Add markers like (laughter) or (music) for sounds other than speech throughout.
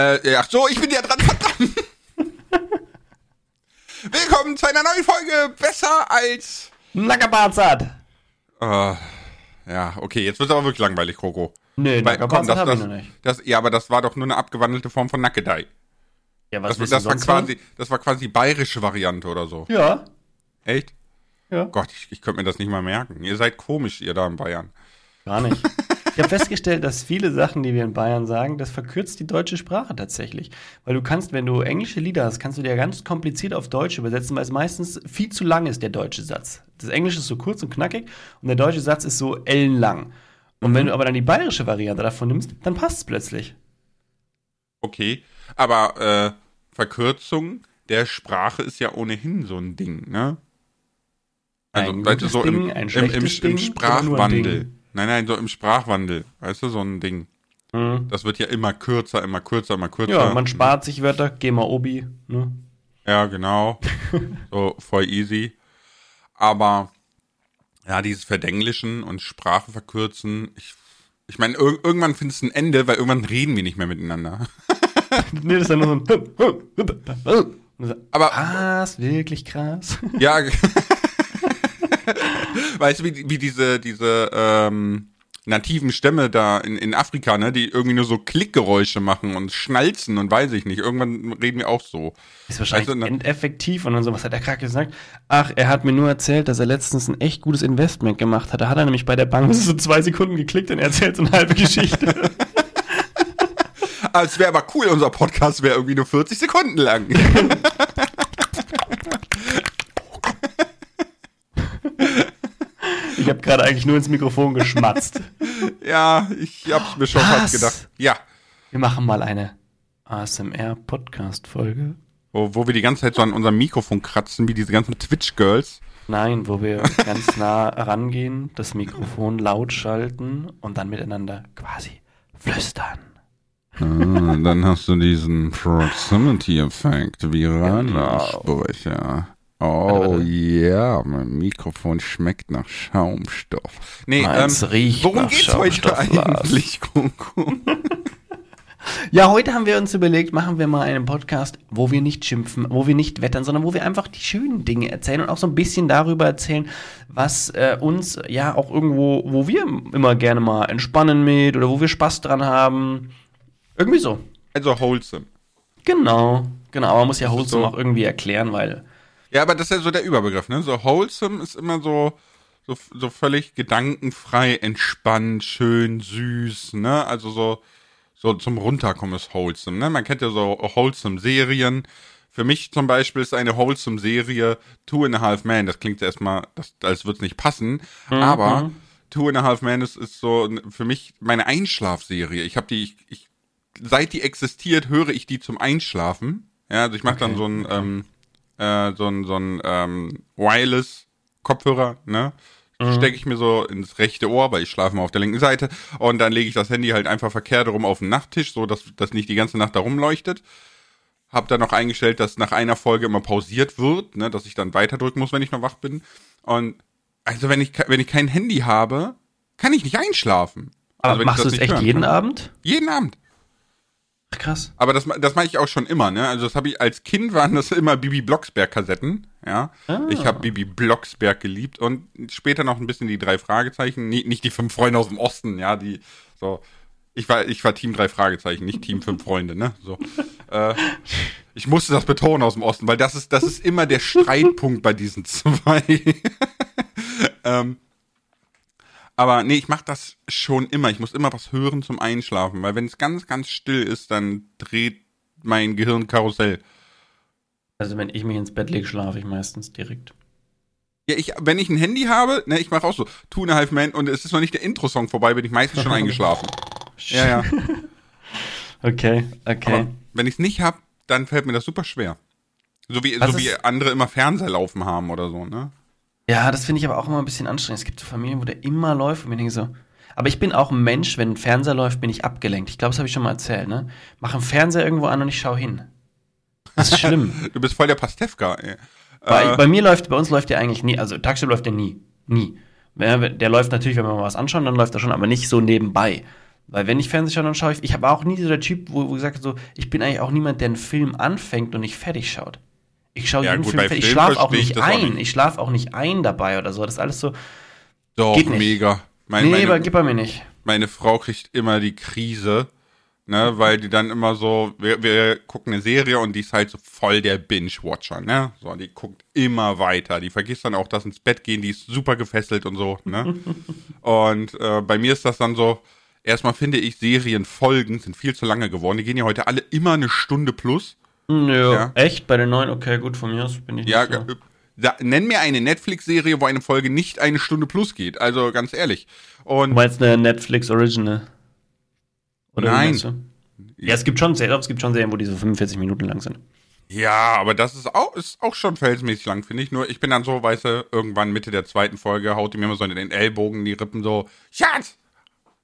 Äh, ach so, ich bin ja dran, verdammt. (laughs) Willkommen zu einer neuen Folge Besser als. Nackerbarzart. Äh, ja, okay, jetzt wird es aber wirklich langweilig, Kroko. Nee, das, Nackerbarzart habe ich das, noch nicht. das, ja, aber das war doch nur eine abgewandelte Form von Nackedei. Ja, Das, willst das, du war quasi, das war quasi die bayerische Variante oder so. Ja. Echt? Ja. Gott, ich, ich könnte mir das nicht mal merken. Ihr seid komisch, ihr da in Bayern. Gar nicht. (laughs) Ich habe festgestellt, dass viele Sachen, die wir in Bayern sagen, das verkürzt die deutsche Sprache tatsächlich. Weil du kannst, wenn du englische Lieder hast, kannst du dir ganz kompliziert auf Deutsch übersetzen, weil es meistens viel zu lang ist, der deutsche Satz. Das Englische ist so kurz und knackig und der deutsche Satz ist so ellenlang. Und wenn du aber dann die bayerische Variante davon nimmst, dann passt es plötzlich. Okay, aber äh, Verkürzung der Sprache ist ja ohnehin so ein Ding, ne? Also, Ein weißt du, so im, Ding, im, im, im Sprachwandel. Nein, nein, so im Sprachwandel. Weißt du, so ein Ding. Mhm. Das wird ja immer kürzer, immer kürzer, immer kürzer. Ja, man spart sich Wörter, geh mal Obi. Ne? Ja, genau. (laughs) so voll easy. Aber ja, dieses Verdenglischen und Sprache verkürzen, ich, ich meine, ir irgendwann findest du ein Ende, weil irgendwann reden wir nicht mehr miteinander. (laughs) nee, das ist dann nur so ein. (laughs) Aber Krass, wirklich krass. Ja. (laughs) weißt du, wie, wie diese, diese ähm, nativen Stämme da in, in Afrika, ne, die irgendwie nur so Klickgeräusche machen und schnalzen und weiß ich nicht. Irgendwann reden wir auch so. Ist wahrscheinlich du, ne- endeffektiv und dann so, was hat der Krake gesagt? Ach, er hat mir nur erzählt, dass er letztens ein echt gutes Investment gemacht hat. Da hat er nämlich bei der Bank (laughs) so zwei Sekunden geklickt und er erzählt so eine halbe Geschichte. (laughs) Ah, es wäre aber cool, unser Podcast wäre irgendwie nur 40 Sekunden lang. ich habe gerade eigentlich nur ins Mikrofon geschmatzt. (laughs) ja, ich hab's mir schon fast gedacht. Ja. Wir machen mal eine ASMR-Podcast-Folge. Wo, wo wir die ganze Zeit so an unserem Mikrofon kratzen, wie diese ganzen Twitch-Girls. Nein, wo wir ganz (laughs) nah rangehen, das Mikrofon laut schalten und dann miteinander quasi flüstern. Ah, dann hast du diesen Proximity-Effekt. Oh Warte, warte. ja, mein Mikrofon schmeckt nach Schaumstoff. Nee, Meins ähm, riecht worum nach geht's heute eigentlich, Coco? (laughs) Ja, heute haben wir uns überlegt, machen wir mal einen Podcast, wo wir nicht schimpfen, wo wir nicht wettern, sondern wo wir einfach die schönen Dinge erzählen und auch so ein bisschen darüber erzählen, was äh, uns ja auch irgendwo, wo wir immer gerne mal entspannen mit oder wo wir Spaß dran haben. Irgendwie so. Also wholesome. Genau. Genau, aber man muss ja Wholesome so. auch irgendwie erklären, weil. Ja, aber das ist ja so der Überbegriff, ne? So wholesome ist immer so, so, so völlig gedankenfrei, entspannt, schön, süß, ne? Also so, so zum Runterkommen ist wholesome, ne? Man kennt ja so wholesome Serien. Für mich zum Beispiel ist eine wholesome Serie Two and a Half Men. Das klingt erstmal, das, als würde es nicht passen, aber Two and a Half Men ist, ist so für mich meine Einschlafserie. Ich habe die, ich, ich, seit die existiert, höre ich die zum Einschlafen. Ja, also ich mache dann Okay, so ein, ähm, äh, so ein, so ein ähm, Wireless-Kopfhörer, ne? Stecke ich mir so ins rechte Ohr, weil ich schlafe mal auf der linken Seite. Und dann lege ich das Handy halt einfach verkehrt rum auf den Nachttisch, so dass das nicht die ganze Nacht da rumleuchtet. Hab dann noch eingestellt, dass nach einer Folge immer pausiert wird, ne, dass ich dann weiterdrücken muss, wenn ich noch wach bin. Und also wenn ich wenn ich kein Handy habe, kann ich nicht einschlafen. Aber Also wenn ich machst du das echt hören jeden kann. Abend? Jeden Abend. Ach, krass. Aber das, das mache ich auch schon immer, ne? Also das habe ich als Kind waren das immer Bibi Blocksberg Kassetten, ja. Ah. Ich habe Bibi Blocksberg geliebt und später noch ein bisschen die drei Fragezeichen, nicht, nicht die fünf Freunde aus dem Osten, ja, die so ich war ich war Team drei Fragezeichen, nicht Team fünf Freunde, ne? So. (laughs) Äh, ich musste das betonen aus dem Osten, weil das ist das ist immer der Streitpunkt bei diesen (laughs) zwei. (laughs) ähm, aber nee, ich mache das schon immer. Ich muss immer was hören zum Einschlafen, weil wenn es ganz, ganz still ist, dann dreht mein Gehirn Karussell. Also, wenn ich mich ins Bett lege, schlafe ich meistens direkt. Ja, ich, wenn ich ein Handy habe, ne, ich mache auch so Two and a Half Men und es ist noch nicht der Intro-Song vorbei, bin ich meistens schon (laughs) eingeschlafen. Ja, ja. (laughs) Okay, okay. Aber wenn ich es nicht hab, dann fällt mir das super schwer. So wie, Was so wie andere immer Fernseher laufen haben oder so, ne? Ja, das finde ich aber auch immer ein bisschen anstrengend. Es gibt so Familien, wo der immer läuft und mir denke so. Aber ich bin auch ein Mensch, wenn ein Fernseher läuft, bin ich abgelenkt. Ich glaube, das habe ich schon mal erzählt, ne? Mach einen Fernseher irgendwo an und ich schaue hin. Das ist schlimm. (laughs) Du bist voll der Pastewka, ey. bei, Äh, bei mir läuft, bei uns läuft der eigentlich nie. Also Tagschiff läuft der nie. Nie. Der läuft natürlich, wenn wir mal was anschauen, dann läuft er schon, aber nicht so nebenbei. Weil wenn ich Fernsehen schaue, dann schaue ich. Ich habe auch nie so der Typ, wo, wo gesagt so, ich bin eigentlich auch niemand, der einen Film anfängt und nicht fertig schaut. Ich schaue Ja, jeden gut, Film fertig. Ich Film schlafe auch nicht ein. nicht. Ich schlafe auch nicht ein dabei oder so. Das ist alles so. Doch, Geht nicht. mega. Meine, nee, aber meine, gib bei mir nicht. meine Frau kriegt immer die Krise, ne, weil die dann immer so, wir, wir gucken eine Serie und die ist halt so voll der Binge-Watcher, ne? So, die guckt immer weiter. Die vergisst dann auch das ins Bett gehen, die ist super gefesselt und so, ne? (laughs) und äh, bei mir ist das dann so, erstmal finde ich, Serienfolgen sind viel zu lange geworden. Die gehen ja heute alle immer eine Stunde plus. Nö. Ja. Echt? Bei den neuen? Okay, gut, von mir aus bin ich Ja, nicht so. da, nenn mir eine Netflix-Serie, wo eine Folge nicht eine Stunde plus geht. Also ganz ehrlich. Du Und meinst eine Netflix Original? wie Nein. du? Ja, es gibt schon Serien, es gibt schon Serien, wo die so 45 Minuten lang sind. ja, aber das ist auch, ist auch schon verhältnismäßig lang, finde ich. Nur ich bin dann so, weißt du, irgendwann Mitte der zweiten Folge haut die mir immer so in den Ellbogen, die Rippen so, Schatz,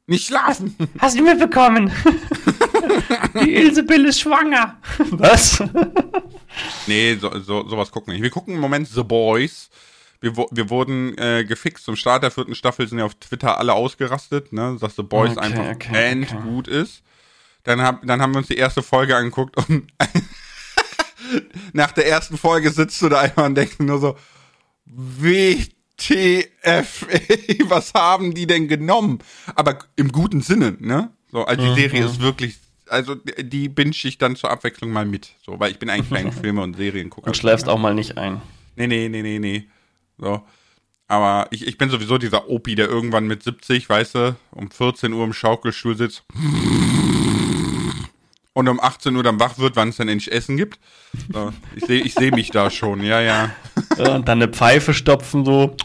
nicht schlafen. Hast du mitbekommen? (laughs) (laughs) die Ilsebill ist schwanger. Was? (laughs) nee, so, so, sowas gucken wir nicht. Wir gucken im Moment The Boys. Wir, wir wurden äh, gefixt zum Start der vierten Staffel, sind ja auf Twitter alle ausgerastet, ne, dass The Boys Okay, einfach okay, okay. endgut ist. Dann, hab, dann haben wir uns die erste Folge angeguckt und (laughs) nach der ersten Folge sitzt du da einfach und denkst nur so, WTF, was haben die denn genommen? Aber im guten Sinne, ne? So, also die Serie ist wirklich, also die binge ich dann zur Abwechslung mal mit. So, weil ich bin eigentlich kein (laughs) Filme- und Seriengucker. Und schläfst auch mal nicht ein. Nee, nee, nee, nee, nee. So. Aber ich, ich bin sowieso dieser Opi, der irgendwann mit 70, weißt du, um 14 Uhr im Schaukelstuhl sitzt (laughs) und um 18 Uhr dann wach wird, wann es dann endlich Essen gibt. So, ich sehe ich seh mich da schon, ja, ja. Und dann eine Pfeife stopfen, so.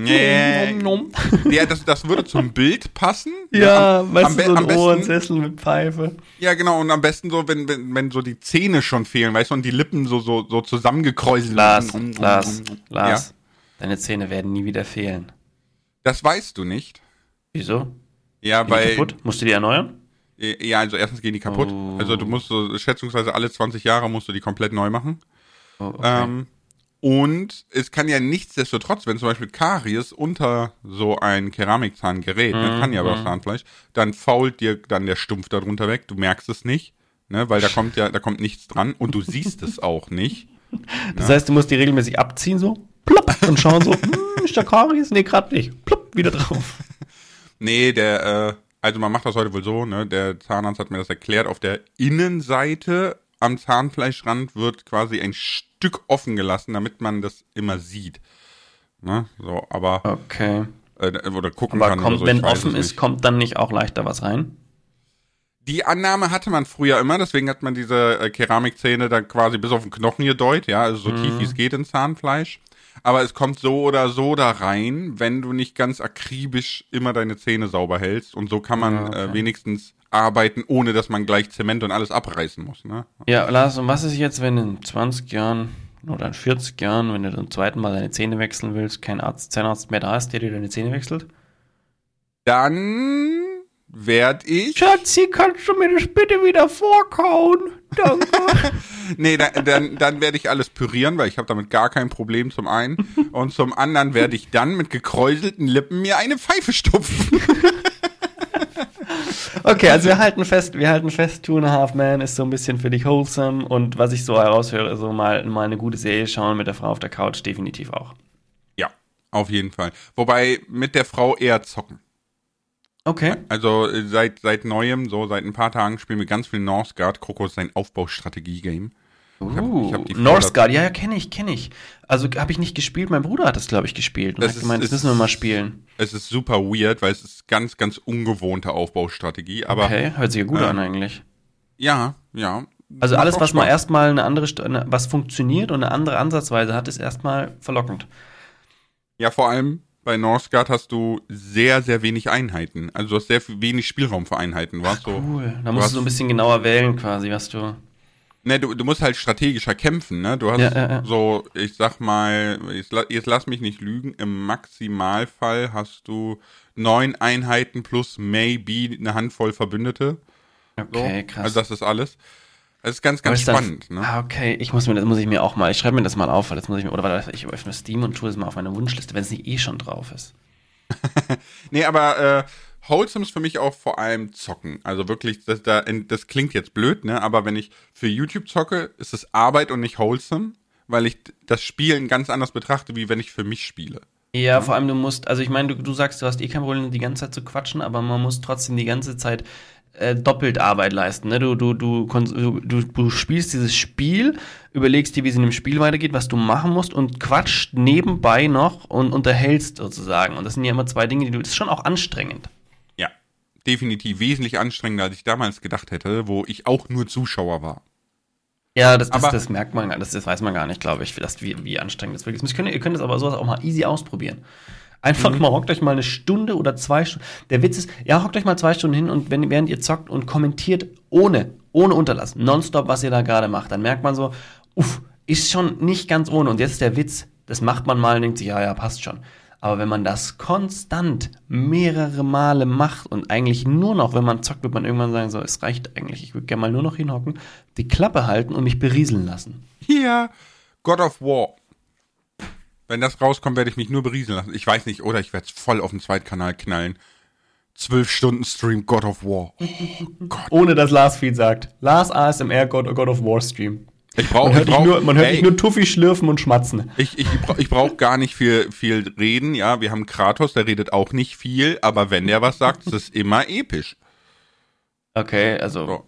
Nee. Nom, nom. Ja, das, das würde zum Bild passen. Ja, am, weißt am, du, so ein besten, Ohrensessel mit Pfeife. Ja, genau, und am besten so, wenn, wenn, wenn so die Zähne schon fehlen, weißt du, und die Lippen so, so, so zusammengekräuselt Lars, sind. Lars, Lars. Ja, Deine Zähne werden nie wieder fehlen. das weißt du nicht. Wieso? Ja, Gehen die weil. kaputt? Musst du die erneuern? Ja, also erstens gehen die kaputt. Oh. Also du musst so schätzungsweise alle 20 Jahre musst du die komplett neu machen. Oh, okay. Ähm, und es kann ja nichtsdestotrotz, wenn zum Beispiel Karies unter so ein Keramikzahn gerät, Mhm, ne, kann ja aber auch Zahnfleisch, dann fault dir dann der Stumpf darunter weg. Du merkst es nicht, ne, weil da kommt ja, da kommt nichts dran und du siehst es auch nicht. (laughs) das heißt, du musst die regelmäßig abziehen, so, plopp, und schauen so, hm, ist der Karies? Nee, gerade nicht. Plopp, wieder drauf. (laughs) Nee, der, äh, also man macht das heute wohl so, ne? Der Zahnarzt hat mir das erklärt. Auf der Innenseite am Zahnfleischrand wird quasi ein Stück offen gelassen, damit man das immer sieht. Ne? So, aber Okay. äh, oder gucken Aber kann. kommt, so, wenn offen ist, kommt dann nicht auch leichter was rein? Die Annahme hatte man früher immer, deswegen hat man diese äh, Keramikzähne dann quasi bis auf den Knochen gedeutet, ja, also so tief wie es geht ins Zahnfleisch. Aber es kommt so oder so da rein, wenn du nicht ganz akribisch immer deine Zähne sauber hältst. Und so kann man Ja, okay. äh, wenigstens arbeiten, ohne dass man gleich Zement und alles abreißen muss. Ne? Ja, Lars, und was ist jetzt, wenn in 20 Jahren oder in 40 Jahren, wenn du zum zweiten Mal deine Zähne wechseln willst, kein Arzt, Zahnarzt mehr da ist, der dir deine Zähne wechselt? Dann werd ich. Schatzi, kannst du mir das bitte wieder vorkauen? Danke. (laughs) Nee, dann, dann, dann werde ich alles pürieren, weil ich habe damit gar kein Problem zum einen. Und zum anderen werde ich dann mit gekräuselten Lippen mir eine Pfeife stupfen. (laughs) okay, also wir halten fest, wir halten fest, Two and a Half Man ist so ein bisschen für dich wholesome und was ich so heraushöre, so mal, mal eine gute Serie schauen mit der Frau auf der Couch, definitiv auch. Ja, auf jeden Fall. Wobei mit der Frau eher zocken. Okay. Also äh, seit seit neuem, so seit ein paar Tagen spielen wir ganz viel Northgard. Kroko ist ein Aufbaustrategie-Game. Uh, Northgard, ja, ja, kenne ich, kenne ich. Also habe ich nicht gespielt, mein Bruder hat das, glaube ich, gespielt und Das hat ist- gemeint, das müssen wir mal spielen. Es ist super weird, weil es ist ganz, ganz ungewohnte Aufbaustrategie. Aber okay, hört sich ja gut äh, an eigentlich. ja, ja. Also Macht alles, was mal erstmal eine andere, eine, was funktioniert und eine andere Ansatzweise hat, ist erstmal verlockend. Ja, vor allem bei Northgard hast du sehr, sehr wenig Einheiten. Also du hast sehr wenig Spielraum für Einheiten. Was so, Cool. Da du musst du so ein bisschen genauer wählen quasi, was du. Ne, du, du musst halt strategischer kämpfen, ne? Du hast Ja, ja, ja. so, ich sag mal, la- jetzt lass mich nicht lügen, im Maximalfall hast du neun Einheiten plus maybe eine Handvoll Verbündete. So. Okay, krass. Also das ist alles. Das ist ganz, ganz ist spannend, ne? Ah, okay, ich muss mir das muss ich mir auch mal, ich schreibe mir das mal auf, weil das muss ich mir, oder warte, ich öffne Steam und tue es mal auf meine Wunschliste, wenn es nicht eh schon drauf ist. (laughs) Nee, aber äh, Wholesome ist für mich auch vor allem Zocken. Also wirklich, das, das klingt jetzt blöd, ne? Aber wenn ich für YouTube zocke, ist es Arbeit und nicht Wholesome, weil ich das Spielen ganz anders betrachte, wie wenn ich für mich spiele. Ja, vor allem du musst, also ich meine, du, du sagst, du hast eh kein Problem, die ganze Zeit zu quatschen, aber man muss trotzdem die ganze Zeit äh, doppelt Arbeit leisten. Ne? Du, du, du, du, du, spielst dieses Spiel, überlegst dir, wie es in dem Spiel weitergeht, was du machen musst und quatscht nebenbei noch und unterhältst sozusagen. Und das sind ja immer zwei Dinge, die du, das ist schon auch anstrengend. Ja, definitiv wesentlich anstrengender, als ich damals gedacht hätte, wo ich auch nur Zuschauer war. Ja, das, das, das merkt man, das, das weiß man gar nicht, glaube ich, das, wie, wie anstrengend das wirklich ist. Ihr könnt, ihr könnt das aber sowas auch mal easy ausprobieren. Einfach mhm. mal hockt euch mal eine Stunde oder zwei Stunden. Der Witz ist, ja, hockt euch mal zwei Stunden hin und wenn, während ihr zockt und kommentiert ohne, ohne Unterlass, nonstop, was ihr da gerade macht, dann merkt man so, uff, ist schon nicht ganz ohne. Und jetzt ist der Witz, das macht man mal und denkt sich, ja, ja, passt schon. Aber wenn man das konstant mehrere Male macht und eigentlich nur noch, wenn man zockt, wird man irgendwann sagen, so, es reicht eigentlich, ich würde gerne mal nur noch hinhocken, die Klappe halten und mich berieseln lassen. Ja, God of War. Wenn das rauskommt, werde ich mich nur berieseln lassen. Ich weiß nicht, oder ich werde es voll auf den Zweitkanal knallen. Zwölf Stunden Stream God of War. Oh, Ohne dass Lars viel sagt. Lars ASMR God, God of War Stream. Ich brauch, man hört, ich brauch, nur, man hört ey, nur Tuffy schlürfen und schmatzen. Ich, ich, ich brauche brauch gar nicht viel, viel reden. Ja, wir haben Kratos, der redet auch nicht viel, aber wenn der was sagt, ist es immer episch. Okay, also so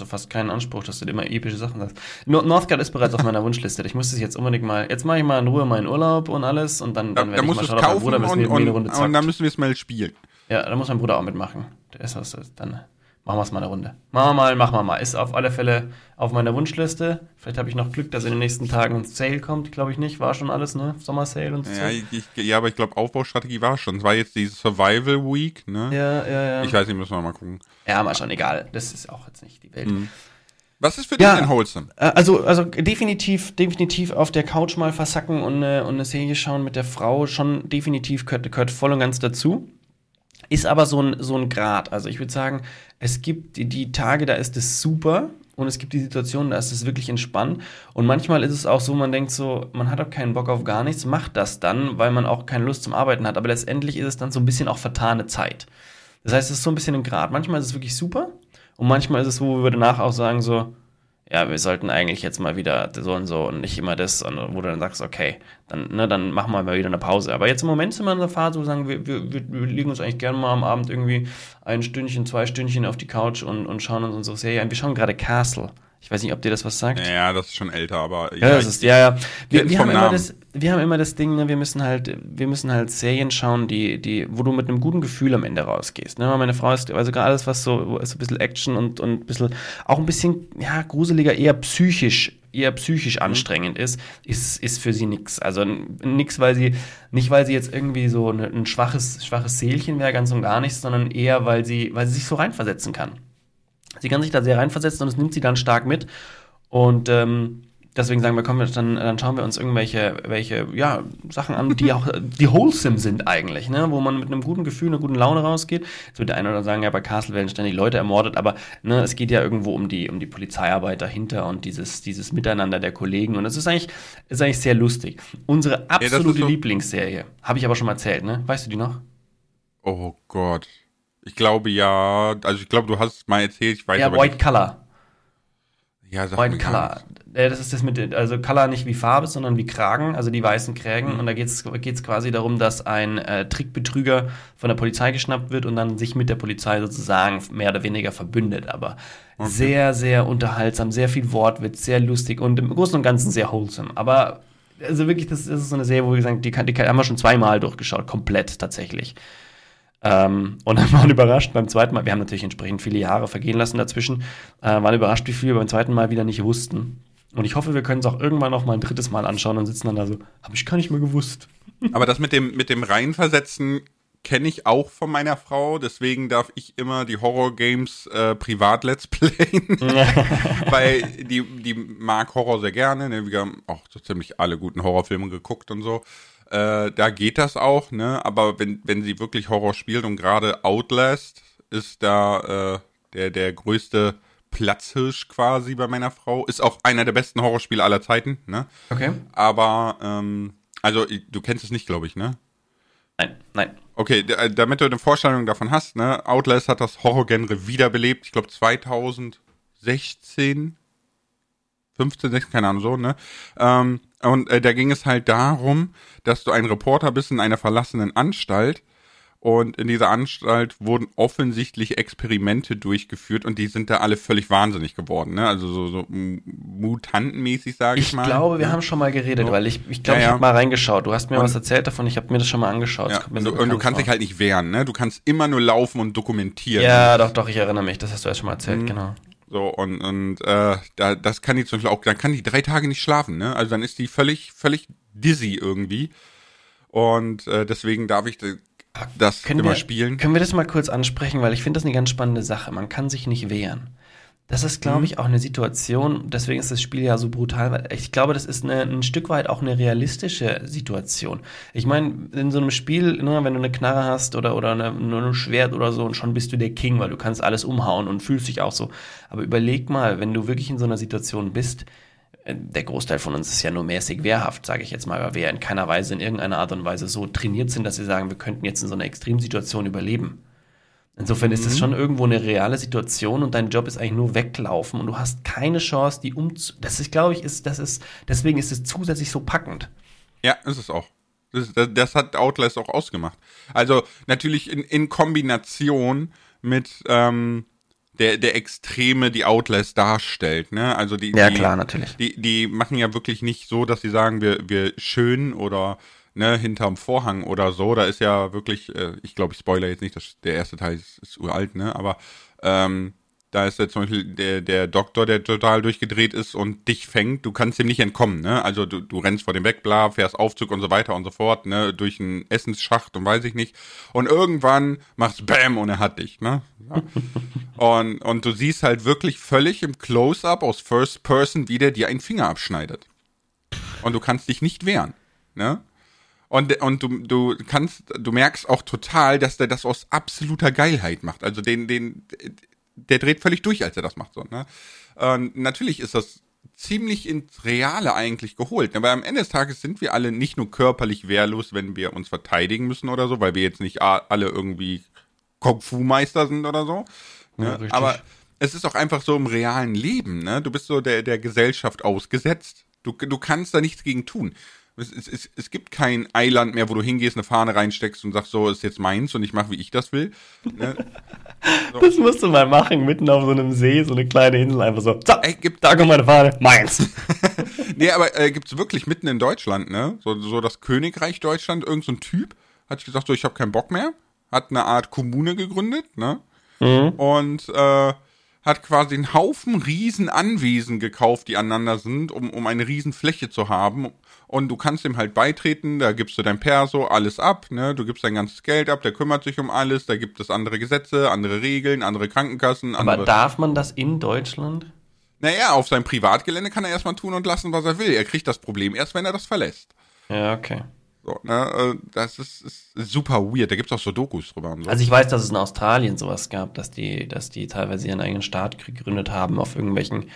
du fast keinen Anspruch, dass du immer epische Sachen sagst. Northgard ist bereits auf meiner Wunschliste. Ich muss es jetzt unbedingt mal. Jetzt mache ich mal in Ruhe meinen Urlaub und alles und dann, dann da, werde da ich mal schauen, ob mein Bruder und, und, eine Runde zockt. Und dann müssen wir es mal spielen. Ja, da muss mein Bruder auch mitmachen. Der ist das, dann machen wir es mal eine Runde. Machen wir mal, machen wir mal. Ist auf alle Fälle auf meiner Wunschliste. Vielleicht habe ich noch Glück, dass in den nächsten Tagen ein Sale kommt. Glaube ich nicht. War schon alles, ne? Sommer-Sale und so. Ja, ich, ja aber ich glaube, Aufbaustrategie war schon. Es war jetzt die Survival Week, ne? Ja, ja, ja. Ich weiß nicht, müssen wir mal gucken. Ja, mal schon, egal. Das ist auch jetzt nicht die Welt. Mhm. Was ist für dich ja, denn Wholesome? Äh, also, also definitiv, definitiv auf der Couch mal versacken und eine, und eine Serie schauen mit der Frau schon definitiv gehört, gehört voll und ganz dazu. Ist aber so ein, so ein Grad. Also ich würde sagen, es gibt die, die Tage, da ist es super und es gibt die Situationen, da ist es wirklich entspannt. Und manchmal ist es auch so, man denkt so, man hat auch keinen Bock auf gar nichts, macht das dann, weil man auch keine Lust zum Arbeiten hat. Aber letztendlich ist es dann so ein bisschen auch vertane Zeit. Das heißt, es ist so ein bisschen ein Grad. Manchmal ist es wirklich super und manchmal ist es so, wo wir danach auch sagen so, ja, wir sollten eigentlich jetzt mal wieder so und so und nicht immer das, wo du dann sagst, okay, dann, ne, dann machen wir mal wieder eine Pause. Aber jetzt im Moment sind wir in der Phase, wo wir sagen, wir, wir, wir legen uns eigentlich gerne mal am Abend irgendwie ein Stündchen, zwei Stündchen auf die Couch und, und schauen uns unsere Serie an. Wir schauen gerade Castle. Ich weiß nicht, ob dir das was sagt. Ja, das ist schon älter, aber ja, das ist, ja, ja. Wir, wir haben immer das, wir haben immer das Ding, ne, wir müssen halt, wir müssen halt Serien schauen, die, die, wo du mit einem guten Gefühl am Ende rausgehst. Ne? Meine Frau ist, also gerade alles, was so, so ein bisschen Action und, und ein bisschen, auch ein bisschen, ja, gruseliger, eher psychisch eher psychisch mhm. anstrengend ist, ist, ist für sie nichts. Also nichts, weil sie, nicht weil sie jetzt irgendwie so ein, ein schwaches, schwaches Seelchen wäre, ganz und gar nichts, sondern eher, weil sie, weil sie sich so reinversetzen kann. Sie kann sich da sehr reinversetzen und es nimmt sie dann stark mit. Und ähm, deswegen sagen wir, komm, dann, dann schauen wir uns irgendwelche welche, ja, Sachen an, die (laughs) auch die wholesome sind eigentlich, ne? wo man mit einem guten Gefühl, einer guten Laune rausgeht. Jetzt wird der eine oder sagen, ja, bei Castle werden ständig Leute ermordet, aber ne, es geht ja irgendwo um die, um die Polizeiarbeit dahinter und dieses, dieses Miteinander der Kollegen. Und das ist eigentlich, ist eigentlich sehr lustig. Unsere absolute ja, so Lieblingsserie, habe ich aber schon mal erzählt, ne? Weißt du die noch? Oh Gott. Ich glaube ja, also ich glaube, du hast mal erzählt, ich weiß ja, aber White nicht. Color. Ja, sag White Color. Ja, das ist das mit, also Color nicht wie Farbe, sondern wie Kragen, also die weißen Krägen. Mhm. Und da geht es quasi darum, dass ein äh, Trickbetrüger von der Polizei geschnappt wird und dann sich mit der Polizei sozusagen mehr oder weniger verbündet. Aber okay. sehr, sehr unterhaltsam, sehr viel Wortwitz, sehr lustig und im Großen und Ganzen sehr wholesome. Aber also wirklich, das, das ist so eine Serie, wo wir sagen, die, die, die haben wir schon zweimal durchgeschaut, komplett tatsächlich. Ähm, und dann (laughs) waren überrascht beim zweiten Mal, wir haben natürlich entsprechend viele Jahre vergehen lassen dazwischen, äh, waren überrascht, wie viel wir beim zweiten Mal wieder nicht wussten. Und ich hoffe, wir können es auch irgendwann noch mal ein drittes Mal anschauen und sitzen dann da so, habe ich gar nicht mehr gewusst. (laughs) Aber das mit dem, mit dem Reinversetzen kenne ich auch von meiner Frau, deswegen darf ich immer die Horror-Games äh, privat Let's Playen. (laughs) Weil die, die mag Horror sehr gerne. Ne? Wir haben auch so ziemlich alle guten Horrorfilme geguckt und so. Äh, da geht das auch, ne? Aber wenn, wenn sie wirklich Horror spielt und gerade Outlast ist da äh, der, der größte Platzhirsch quasi bei meiner Frau. Ist auch einer der besten Horrorspiele aller Zeiten, ne? Okay. Aber, ähm, also du kennst es nicht, glaube ich, ne? Nein, nein. Okay, äh, damit du eine Vorstellung davon hast, ne, Outlast hat das Horrorgenre wiederbelebt, ich glaube 2016, 15, 16, keine Ahnung, so, ne? Ähm, und äh, da ging es halt darum, dass du ein Reporter bist in einer verlassenen Anstalt und in dieser Anstalt wurden offensichtlich Experimente durchgeführt und die sind da alle völlig wahnsinnig geworden, ne? Also so, so mutantenmäßig, sage ich, Ich mal. glaube, wir haben schon mal geredet, So. weil ich, ich glaube, Ja, ich habe mal reingeschaut. Du hast mir Und- was erzählt davon, ich habe mir das schon mal angeschaut. Ja, und, so du, und du kannst vor. dich halt nicht wehren, ne? Du kannst immer nur laufen und dokumentieren. Ja, doch, doch, ich erinnere mich. Das hast du erst schon mal erzählt, Mhm. genau. So, und, und äh, da, das kann die zum Beispiel auch, dann kann die drei Tage nicht schlafen, ne? Also dann ist die völlig, völlig dizzy irgendwie. Und äh, deswegen darf ich das Können immer wir, spielen. können wir das mal kurz ansprechen, weil ich finde das eine ganz spannende Sache. Man kann sich nicht wehren. Das ist, glaube Mhm. ich, auch eine Situation, deswegen ist das Spiel ja so brutal, weil ich glaube, das ist eine, ein Stück weit auch eine realistische Situation. Ich meine, in so einem Spiel, ne, wenn du eine Knarre hast oder, oder eine, nur ein Schwert oder so, und schon bist du der King, weil du kannst alles umhauen und fühlst dich auch so. Aber überleg mal, wenn du wirklich in so einer Situation bist, äh, der Großteil von uns ist ja nur mäßig wehrhaft, sage ich jetzt mal, weil wir ja in keiner Weise, in irgendeiner Art und Weise so trainiert sind, dass wir sagen, wir könnten jetzt in so einer Extremsituation überleben. Insofern ist es schon irgendwo eine reale Situation und dein Job ist eigentlich nur weglaufen und du hast keine Chance, die umzu. Das ist, glaube ich, ist, das ist, deswegen ist es zusätzlich so packend. Ja, ist es auch. Das, das, das hat Outlast auch ausgemacht. Also natürlich in, in Kombination mit ähm, der, der Extreme, die Outlast darstellt. Ne? Also die, Ja, die, klar, natürlich. Die, die machen ja wirklich nicht so, dass sie sagen, wir, wir schön oder ne, hinterm Vorhang oder so. Da ist ja wirklich, äh, ich glaube, ich spoiler jetzt nicht, das, der erste Teil ist, ist uralt, ne? Aber ähm, da ist ja zum Beispiel der, der Doktor, der total durchgedreht ist und dich fängt, du kannst dem nicht entkommen, ne? Also du, du rennst vor dem weg, bla, fährst Aufzug und so weiter und so fort, ne? Durch einen Essensschacht und weiß ich nicht. Und irgendwann machst Bam und er hat dich, ne? Ja. und, und du siehst halt wirklich völlig im Close-Up aus First Person, wie der dir einen Finger abschneidet. Und du kannst dich nicht wehren, ne? Und, und du, du kannst, du merkst auch total, dass der das aus absoluter Geilheit macht. Also den, den, der dreht völlig durch, als er das macht. So, ne? Und natürlich ist das ziemlich ins Reale eigentlich geholt. Aber am Ende des Tages sind wir alle nicht nur körperlich wehrlos, wenn wir uns verteidigen müssen oder so, weil wir jetzt nicht alle irgendwie Kung-Fu-Meister sind oder so. Ne? Ja. Aber es ist auch einfach so im realen Leben. Ne? Du bist so der, der Gesellschaft ausgesetzt. Du, du kannst da nichts gegen tun. Es, es, es, gibt kein Eiland mehr, wo du hingehst, eine Fahne reinsteckst und sagst, so ist jetzt meins und ich mache, wie ich das will. Ne? (laughs) Das musst du mal machen, mitten auf so einem See, so eine kleine Insel, einfach so. So, Ey, gibt, da kommt meine Fahne, meins. (laughs) nee, aber äh, gibt's wirklich mitten in Deutschland, ne? So, so das Königreich Deutschland, irgend so ein Typ hat gesagt, so ich habe keinen Bock mehr, hat eine Art Kommune gegründet, ne? Und äh, hat quasi einen Haufen riesen Anwesen gekauft, die aneinander sind, um, um eine riesen Fläche zu haben. Und du kannst ihm halt beitreten, da gibst du dein Perso, alles ab, ne? Du gibst dein ganzes Geld ab, der kümmert sich um alles, da gibt es andere Gesetze, andere Regeln, andere Krankenkassen, andere. Aber darf man das in Deutschland? Naja, auf seinem Privatgelände kann er erstmal tun und lassen, was er will. Er kriegt das Problem erst, wenn er das verlässt. Ja, okay. So, ne, äh, das ist, ist super weird. Da gibt's auch so Dokus drüber und so. Also ich weiß, dass es in Australien sowas gab, dass die, dass die teilweise ihren eigenen Staat gegründet haben auf irgendwelchen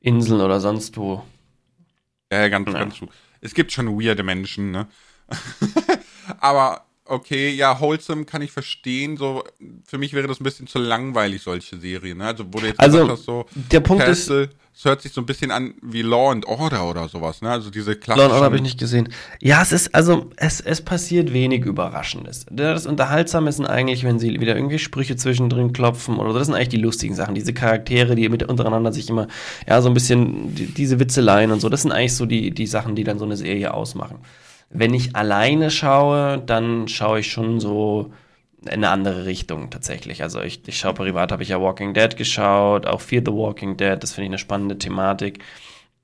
Inseln oder sonst wo. ja, ja, ganz, Ja. ganz gut. Es gibt schon weirde Menschen, ne? (laughs) Aber okay, ja, Wholesome kann ich verstehen. So, für mich wäre das ein bisschen zu langweilig, solche Serien, ne? Also, du jetzt Also, hast, so, der Punkt ist- Castle, es hört sich so ein bisschen an wie Law and Order oder sowas, ne? Also diese Law klassischen. and Order habe ich nicht gesehen. Ja, es ist, also, es, es passiert wenig Überraschendes. Das Unterhaltsame sind eigentlich, wenn sie wieder irgendwie Sprüche zwischendrin klopfen oder so. Das sind eigentlich die lustigen Sachen. Diese Charaktere, die mit untereinander sich immer, ja, so ein bisschen, die, diese Witzeleien und so. Das sind eigentlich so die, die Sachen, die dann so eine Serie ausmachen. Wenn ich alleine schaue, dann schaue ich schon so in eine andere Richtung tatsächlich. Also ich, ich schaue privat, habe ich ja Walking Dead geschaut, auch Fear the Walking Dead, das finde ich eine spannende Thematik.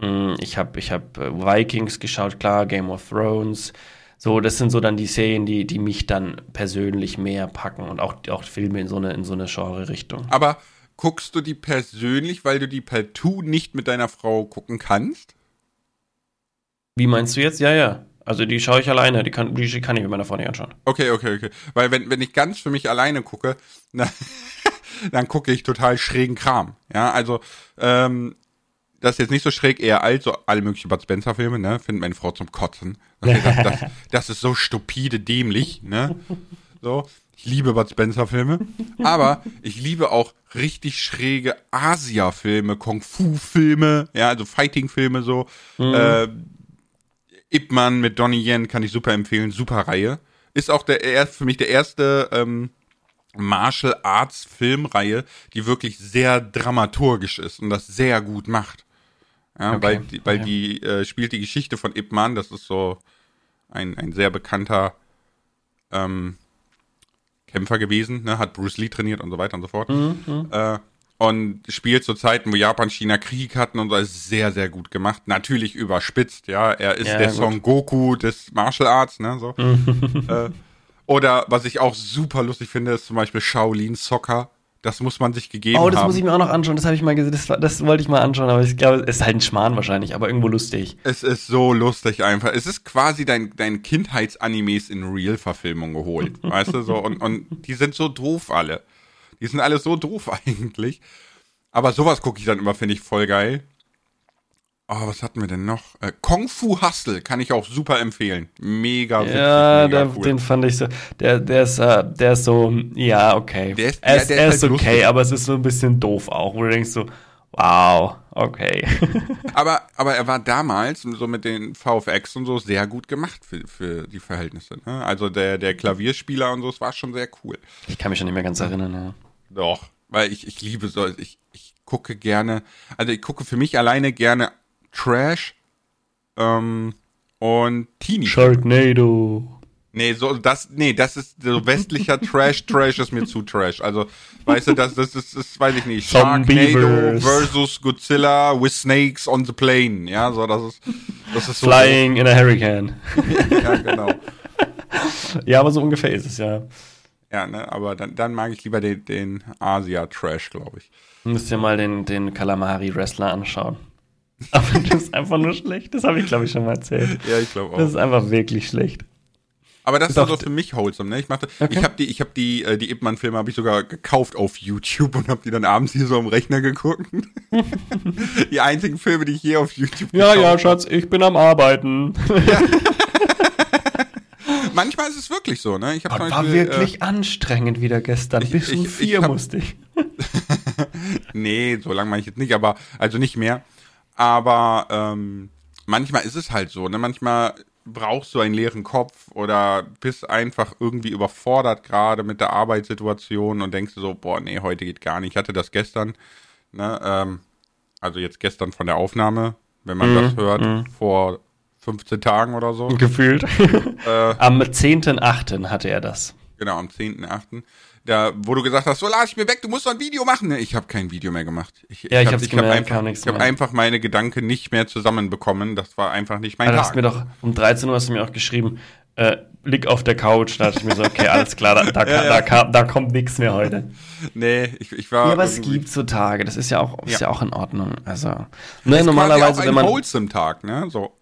Mm, Ich habe ich hab äh, Vikings geschaut, klar, Game of Thrones. So, das sind so dann die Serien, die, die mich dann persönlich mehr packen und auch, auch Filme in so eine, in so eine Genre-Richtung. Aber guckst du die persönlich, weil du die partout nicht mit deiner Frau gucken kannst? Wie meinst du jetzt? Ja, ja. Also die schaue ich alleine, die kann, die kann ich mit meiner Frau nicht anschauen. Okay, okay, okay. Weil wenn, wenn ich ganz für mich alleine gucke, (laughs) na, dann gucke ich total schrägen Kram. Ja, also ähm, das ist jetzt nicht so schräg, eher alt, so alle möglichen Bud Spencer-Filme, ne? Findet meine Frau zum Kotzen. Das, das, (laughs) das ist so stupide dämlich, ne? So. Ich liebe Bud Spencer-Filme. Aber ich liebe auch richtig schräge Asia-Filme, Kung-Fu-Filme, ja, also Fighting-Filme so. Mhm. Äh, Ip Man mit Donnie Yen kann ich super empfehlen, super Reihe. Ist auch der, er für mich der erste ähm, Martial Arts Filmreihe, die wirklich sehr dramaturgisch ist und das sehr gut macht. Ja, okay. weil, die, weil ja. die äh, spielt die Geschichte von Ip Man, das ist so ein, ein sehr bekannter ähm, Kämpfer gewesen, ne, hat Bruce Lee trainiert und so weiter und so fort. Mhm, mhm. äh, und spielt zu Zeiten, wo Japan, China Krieg hatten und so, ist sehr, sehr gut gemacht. Natürlich überspitzt, ja. Er ist ja, der gut. Son Goku des Martial Arts, ne, so. (laughs) äh, oder was ich auch super lustig finde, ist zum Beispiel Shaolin Soccer. Das muss man sich gegeben haben. Oh, das haben. muss ich mir auch noch anschauen. Das habe ich mal gesehen. Das, das, wollte ich mal anschauen, aber ich glaube, es ist halt ein Schmarrn wahrscheinlich, aber irgendwo lustig. Es ist so lustig einfach. Es ist quasi dein, dein Kindheitsanimes in Real-Verfilmung geholt. weißt du so? Und, und die sind so doof alle. Die sind alle so doof (laughs) eigentlich. Aber sowas gucke ich dann immer, finde ich voll geil. Oh, was hatten wir denn noch? Äh, Kung Fu Hustle kann ich auch super empfehlen. Mega witzig, Ja, mega der, cool. den fand ich so. Der, der ist, äh, der ist so, ja, okay. Der ist, er, ja, der er ist, ist halt okay, lustig. aber es ist so ein bisschen doof auch, wo du denkst so, wow, okay. (laughs) aber, aber er war damals so mit den VFX und so sehr gut gemacht für, für die Verhältnisse. Ne? Also der, der Klavierspieler und so, es war schon sehr cool. Ich kann mich schon nicht mehr ganz erinnern, ja. Doch, weil ich, ich liebe so, ich, ich gucke gerne, also ich gucke für mich alleine gerne Trash ähm, und Teenie. Sharknado. Nee, so das nee, das ist so westlicher (laughs) Trash, Trash ist mir zu Trash. Also, weißt du, das das ist das weiß ich nicht. Sharknado versus Godzilla with snakes on the plane. Ja, so das ist das ist so Flying so. in a hurricane. (laughs) ja, genau. ja, aber so ungefähr ist es ja. Ja, ne, aber dann, dann mag ich lieber den, den Asia-Trash, glaube ich. Du musst dir mal den, den Calamari-Wrestler anschauen. Aber das ist einfach nur schlecht. Das habe ich, glaube ich, schon mal erzählt. Ja, ich glaube auch. Das ist einfach wirklich schlecht. Aber das ist, ist so für mich wholesome, ne? Ich machte, okay. ich habe die, ich habe die, äh, die Ip Man Filme habe ich sogar gekauft auf YouTube und habe die dann abends hier so am Rechner geguckt. (laughs) die einzigen Filme, die ich je auf YouTube Ja, ja, Schatz, ich bin am Arbeiten. Ja. (laughs) Manchmal ist es wirklich so, ne? Ich hab Beispiel, war wirklich äh, anstrengend wieder gestern. Ich, Bis um vier hab, musste ich. (laughs) nee, so lange mache ich jetzt nicht, aber also nicht mehr. Aber ähm, manchmal ist es halt so, ne? Manchmal brauchst du einen leeren Kopf oder bist einfach irgendwie überfordert gerade mit der Arbeitssituation und denkst so, boah, nee, heute geht gar nicht. Ich hatte das gestern, ne? Ähm, also jetzt gestern von der Aufnahme, wenn man mm, das hört, mm. vor 15 Tagen oder so. Gefühlt. Äh, am 10.8. hatte er das. Genau, am 10.8. Da, wo du gesagt hast, so lass ich mir weg, du musst doch ein Video machen. Ich habe kein Video mehr gemacht. Ich, ja, ich, ich habe hab, hab einfach, ich hab einfach meine Gedanken nicht mehr zusammenbekommen. Das war einfach nicht mein Aber Tag. Hast mir doch, um 13 Uhr hast du mir auch geschrieben, äh, lieg auf der Couch. Da dachte ich mir so, okay, alles klar, da, da, ja, (laughs) ja. da, da kommt nichts mehr heute. Nee, ich, ich war. Ja, aber es gibt so Tage, das ist ja auch, ist ja. auch in Ordnung. Also, ne, normalerweise, wenn man. Wholesome Tag, ne? So.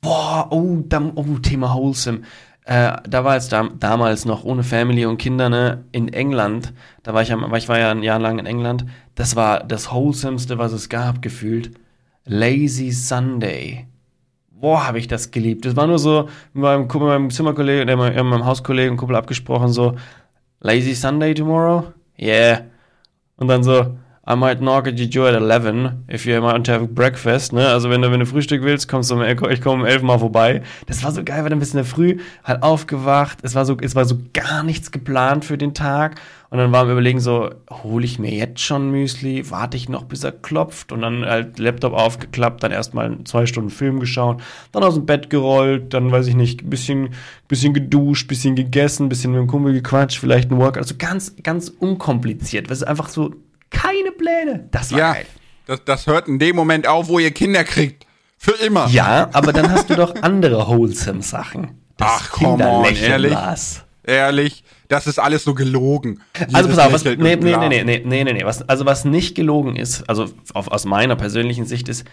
Boah, oh, dann, oh, Thema Wholesome. Äh, da war es da, damals noch ohne Family und Kinder, ne, in England. Da war ich, am, ich war ja ein Jahr lang in England. Das war das Wholesomeste, was es gab, gefühlt. Lazy Sunday. Boah, habe ich das geliebt. Das war nur so mit meinem, mit meinem Zimmerkollegen, mit meinem Hauskollegen Kumpel abgesprochen, so, Lazy Sunday tomorrow? Yeah. Und dann so, I might knock at your door at 11 if you want to have breakfast, ne? Also wenn du, wenn du Frühstück willst, kommst du um, ich komme um 11 mal vorbei. Das war so geil, weil dann bist du in der Früh halt aufgewacht. Es war so, es war so gar nichts geplant für den Tag. Und dann waren wir überlegen so, hole ich mir jetzt schon Müsli? Warte ich noch, bis er klopft? Und dann halt Laptop aufgeklappt, dann erstmal zwei Stunden Film geschaut, dann aus dem Bett gerollt, dann weiß ich nicht, bisschen, bisschen geduscht, bisschen gegessen, bisschen mit dem Kumpel gequatscht, vielleicht ein Workout. Also ganz, ganz unkompliziert. Das ist einfach so keine Pläne. Das war ja, geil. Das, das hört in dem Moment auf, wo ihr Kinder kriegt. Für immer. Ja, aber dann hast du doch andere wholesome Sachen. Das Ach, komm on, ehrlich. Was. Ehrlich, das ist alles so gelogen. Also pass auf, was, nee, nee, nee, nee, nee, nee, nee, was, also was nicht gelogen ist, also auf, aus meiner persönlichen Sicht ist,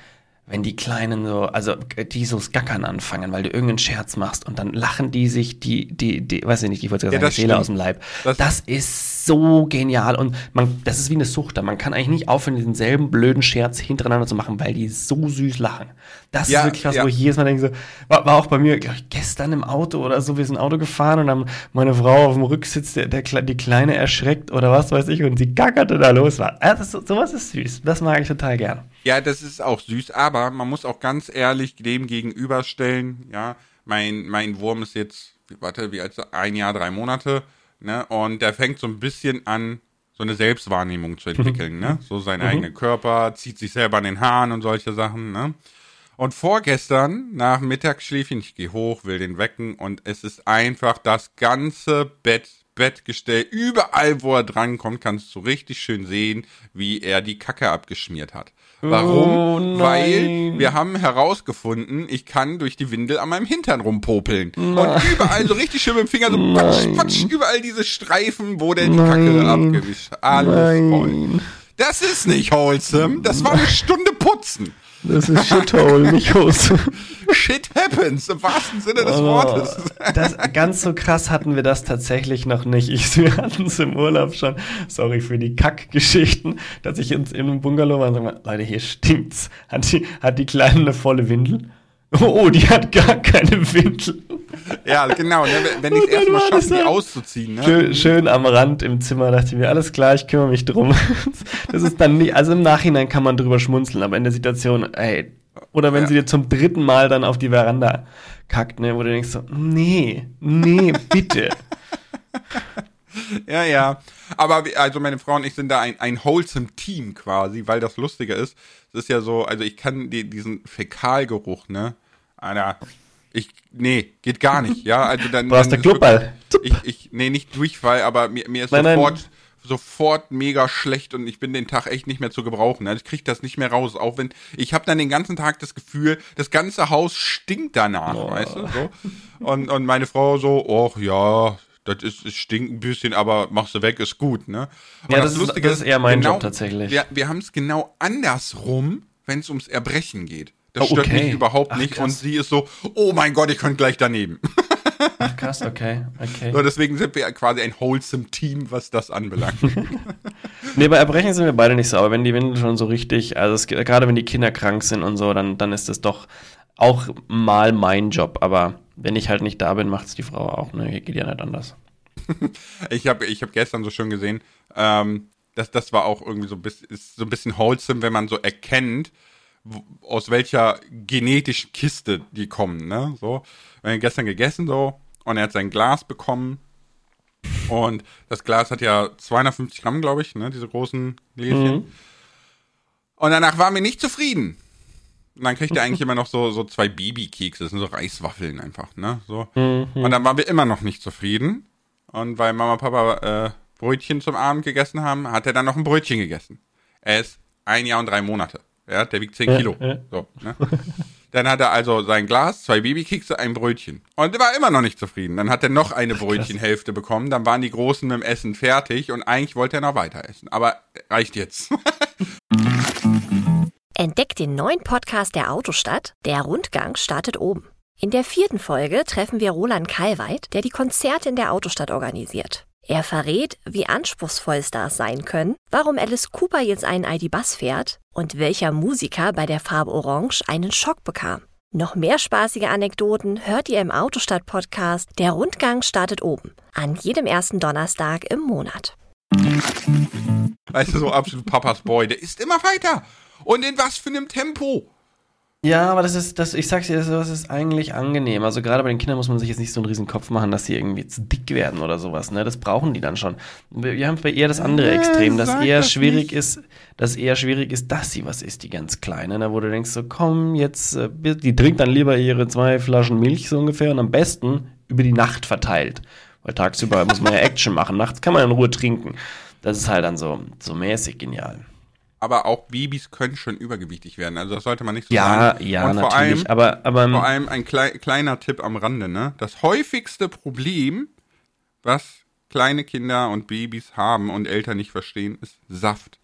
wenn die Kleinen so, also die so Skackern anfangen, weil du irgendeinen Scherz machst und dann lachen die sich die, die, die, weiß ich nicht, ich wollte sagen, ja, die Seele aus dem Leib. Das, das ist so genial und man, das ist wie eine Sucht. Man kann eigentlich nicht aufhören, denselben blöden Scherz hintereinander zu machen, weil die so süß lachen. Das Ja, ist wirklich was, ja. wo ich jedes Mal denke, so, war, war auch bei mir ich, gestern im Auto oder so, wir sind Auto gefahren und dann meine Frau auf dem Rücksitz, der, der, die Kleine erschreckt oder was weiß ich und sie gackerte da los. War. Ist- sowas ist süß. Das mag ich total gern. Ja, das ist auch süß, aber man muss auch ganz ehrlich dem gegenüberstellen, ja, mein, mein Wurm ist jetzt, warte, wie alt ein Jahr, drei Monate, ne, und der fängt so ein bisschen an, so eine Selbstwahrnehmung zu entwickeln, ne, so seinen eigenen Körper, zieht sich selber an den Haaren und solche Sachen, ne. Und vorgestern, nach Mittagsschläfchen, ich gehe hoch, will den wecken und es ist einfach das ganze Bett, Bettgestell, überall, wo er drankommt, kannst du richtig schön sehen, wie er die Kacke abgeschmiert hat. Warum? Oh, nein. Weil wir haben herausgefunden, ich kann durch die Windel an meinem Hintern rumpopeln. Und überall so richtig schön mit dem Finger so patsch, patsch, überall diese Streifen, wo der die Kacke Nein. abgewischt hat. Alles voll. Das ist nicht wholesome, das war eine Stunde putzen. Das ist Shithole, (laughs) nicht Hose. Shit happens, im wahrsten Sinne des Oh, Wortes. das, ganz so krass hatten wir das tatsächlich noch nicht. Ich, wir hatten es im Urlaub schon. Sorry für die Kackgeschichten, dass ich ins, in einem Bungalow war und sag mal, Leute, hier stinkt's. Hat die, hat die Kleine eine volle Windel? Oh, oh, die hat gar keine Windel. (laughs) Ja, genau, ne, wenn ich es erstmal dann war schaffe, das die auszuziehen. Ne? Schön, schön am Rand im Zimmer dachte ich mir, alles klar, ich kümmere mich drum. (laughs) Das ist dann nicht, also im Nachhinein kann man drüber schmunzeln, aber in der Situation, ey, oder wenn Ja. sie dir zum dritten Mal dann auf die Veranda kackt, ne, wo du denkst so, nee, nee, bitte. (laughs) Ja, ja. Aber wir- also meine Frau und ich sind da ein, ein wholesome Team quasi, weil das Lustige ist. Es ist ja so, also ich kann die, diesen Fäkalgeruch, ne? Alter, ich, nee, geht gar nicht, ja. Also dann. Du ist Kloppball? wirklich- Ich, ich, nee, nicht Durchfall, aber mir, mir ist Nein, nein. sofort, sofort mega schlecht und ich bin den Tag echt nicht mehr zu gebrauchen. Also ich krieg das nicht mehr raus. Auch wenn, ich habe dann den ganzen Tag das Gefühl, das ganze Haus stinkt danach, Oh. weißt du? So. Und, und meine Frau so, ach ja, das ist, es stinkt ein bisschen, aber machst du weg, ist gut, ne? Und Ja, das ist- das ist eher mein Job tatsächlich. Wir, wir haben es genau andersrum, wenn es ums Erbrechen geht. Das Oh, stört okay. mich überhaupt Ach, nicht. krass. Und sie ist so, oh mein Gott, ich könnte gleich daneben. Ach krass, okay, okay. So, deswegen sind wir quasi ein wholesome Team, was das anbelangt. (laughs) Nee, bei Erbrechen sind wir beide nicht so, aber wenn die Windel schon so richtig, also es, gerade wenn die Kinder krank sind und so, dann, dann ist das doch auch mal mein Job, aber wenn ich halt nicht da bin, macht es die Frau auch, ne, geht ja nicht anders. (laughs) ich habe ich hab gestern so schön gesehen, ähm, dass das war auch irgendwie so ein bisschen, ist so ein bisschen wholesome, wenn man so erkennt, aus welcher genetischen Kiste die kommen, ne? So, wir haben gestern gegessen so und er hat sein Glas bekommen und das Glas hat ja 250 Gramm, glaube ich, ne? Diese großen Gläschen. Und danach waren wir nicht zufrieden. Und dann kriegt er (laughs) eigentlich immer noch so, so zwei Babykekse, das sind so Reiswaffeln einfach, ne? So. Und dann waren wir immer noch nicht zufrieden. Und weil Mama und Papa äh, Brötchen zum Abend gegessen haben, hat er dann noch ein Brötchen gegessen. Er ist ein Jahr und drei Monate. Ja, der wiegt 10 Ja, Kilo. ja. So, ne? (laughs) Dann hat er also sein Glas, zwei Babykekse, ein Brötchen. Und er war immer noch nicht zufrieden. Dann hat er noch eine Brötchenhälfte bekommen. Dann waren die Großen mit dem Essen fertig und eigentlich wollte er noch weiter essen. Aber reicht jetzt. (laughs) Entdeckt den neuen Podcast der Autostadt. Der Rundgang startet oben. In der vierten Folge treffen wir Roland Kalweit, der die Konzerte in der Autostadt organisiert. Er verrät, wie anspruchsvoll Stars sein können, warum Alice Cooper jetzt einen ID-Bus fährt und welcher Musiker bei der Farbe Orange einen Schock bekam. Noch mehr spaßige Anekdoten hört ihr im Autostadt-Podcast Der Rundgang startet oben. An jedem ersten Donnerstag im Monat. Weißt du, so absolut Papas Boy. Der ist immer weiter. Und in was für einem Tempo. Ja, aber das ist, das, ich sag's dir, das ist eigentlich angenehm. Also gerade bei den Kindern muss man sich jetzt nicht so einen riesen Kopf machen, dass sie irgendwie zu dick werden oder sowas. Ne? Das brauchen die dann schon. Wir haben bei eher das andere Äh, Extrem, dass eher das schwierig nicht. ist, dass eher schwierig ist, dass sie was isst, die ganz Kleine. Ne? Wo du denkst so, komm, jetzt, äh, die trinkt dann lieber ihre zwei Flaschen Milch so ungefähr und am besten über die Nacht verteilt. Weil tagsüber muss man ja (laughs) Action machen, nachts kann man in Ruhe trinken. Das ist halt dann so, so mäßig genial. Aber auch Babys können schon übergewichtig werden. Also das sollte man nicht so Ja, sagen. ja, vor natürlich. allem, aber, aber vor allem ein klei kleiner Tipp am Rande, ne? Das häufigste Problem, was kleine Kinder und Babys haben und Eltern nicht verstehen, ist Saft.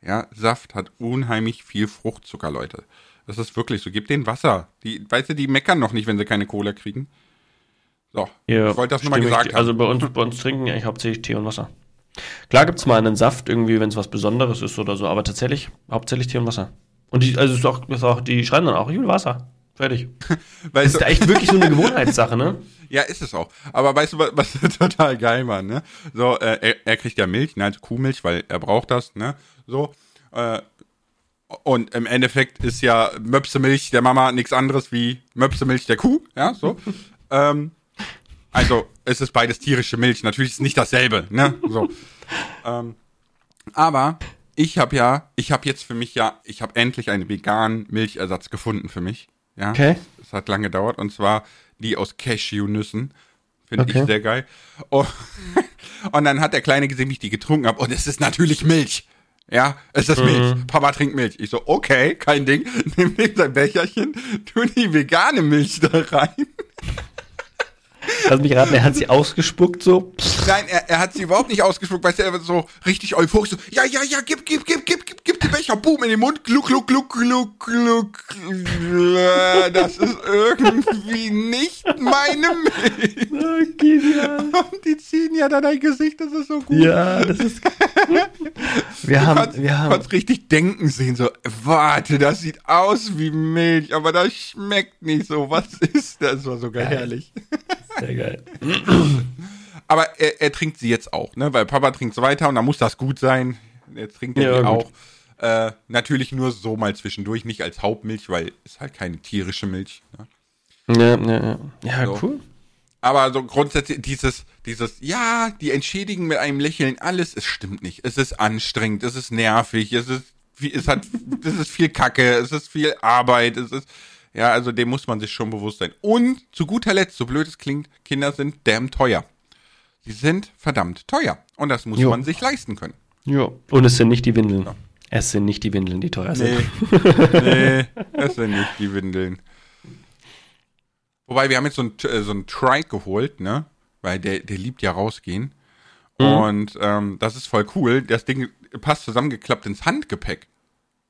Ja, Saft hat unheimlich viel Fruchtzucker, Leute. Das ist wirklich so. Gib denen Wasser. Die, weißt du, die meckern noch nicht, wenn sie keine Cola kriegen. So, Ja, ich wollte das nur mal stimme gesagt ich- haben. Also bei uns, (laughs) bei uns trinken eigentlich hauptsächlich Tee und Wasser. Klar gibt's mal einen Saft, irgendwie, wenn es was Besonderes ist oder so, aber tatsächlich hauptsächlich Tee und Wasser. Und die, also ist auch, ist auch, die schreiben dann auch, ich will Wasser. Fertig. (laughs) Weißt Das ist du, echt wirklich so eine Gewohnheitssache, ne? (laughs) ja, ist es auch. Aber weißt du, was, was (laughs) total geil war, ne? So, äh, er, er kriegt ja Milch, ne, also Kuhmilch, weil er braucht das, ne? So. Äh, und im Endeffekt ist ja Möpsemilch der Mama nichts anderes wie Möpsemilch der Kuh, ja, so. ähm, also, es ist beides tierische Milch. Natürlich ist es nicht dasselbe, ne? So. ähm, aber ich habe ja, ich habe jetzt für mich ja, ich habe endlich einen veganen Milchersatz gefunden für mich. Ja. Okay. Das hat lange gedauert und zwar die aus Cashewnüssen. Finde Okay. ich sehr geil. Oh, (laughs) und dann hat der Kleine gesehen, wie ich die getrunken habe. Und es ist natürlich Milch. Ja, es ist Milch. Papa trinkt Milch. Ich so, okay, kein Ding. (laughs) Nimm ihm sein Becherchen, tu die vegane Milch da rein. Lass mich raten, er hat sie ausgespuckt so. Nein, er, er hat sie überhaupt nicht ausgespuckt, weißt du, er war so richtig euphorisch, so, ja, ja, ja, gib, gib, gib, gib, gib, gib die Becher, boom, in den Mund, gluck, gluck, gluck, gluck, gluck. Das ist irgendwie nicht meine Milch. oh, genial. Und die ziehen ja dann dein Gesicht, das ist so gut. Ja, das ist. Wir Du haben, kannst, wir haben. kannst richtig denken sehen, so, warte, das sieht aus wie Milch, aber das schmeckt nicht so. Was ist das? Das war sogar herrlich. Sehr geil. Aber er, er trinkt sie jetzt auch, ne? Weil Papa trinkt weiter und dann muss das gut sein. Jetzt trinkt er Ja, gut. auch. Äh, natürlich nur so mal zwischendurch, nicht als Hauptmilch, weil ist halt keine tierische Milch. Ne? Ja, ja, ja. Ja, So. cool. Aber so grundsätzlich dieses, dieses, ja, die entschädigen mit einem Lächeln alles, es stimmt nicht. Es ist anstrengend, es ist nervig, es ist, es hat, (laughs) es ist viel Kacke, es ist viel Arbeit, es ist, ja, also dem muss man sich schon bewusst sein. Und zu guter Letzt, so blöd es klingt, Kinder sind damn teuer. Sie sind verdammt teuer. Und das muss Jo. man sich leisten können. Ja. Und es sind nicht die Windeln. Es sind nicht die Windeln, die teuer sind. nee, (laughs) das sind nicht die Windeln. Wobei, wir haben jetzt so ein, äh, so ein Trike geholt, ne? Weil der, der liebt ja rausgehen. Und ähm, das ist voll cool. Das Ding passt zusammengeklappt ins Handgepäck.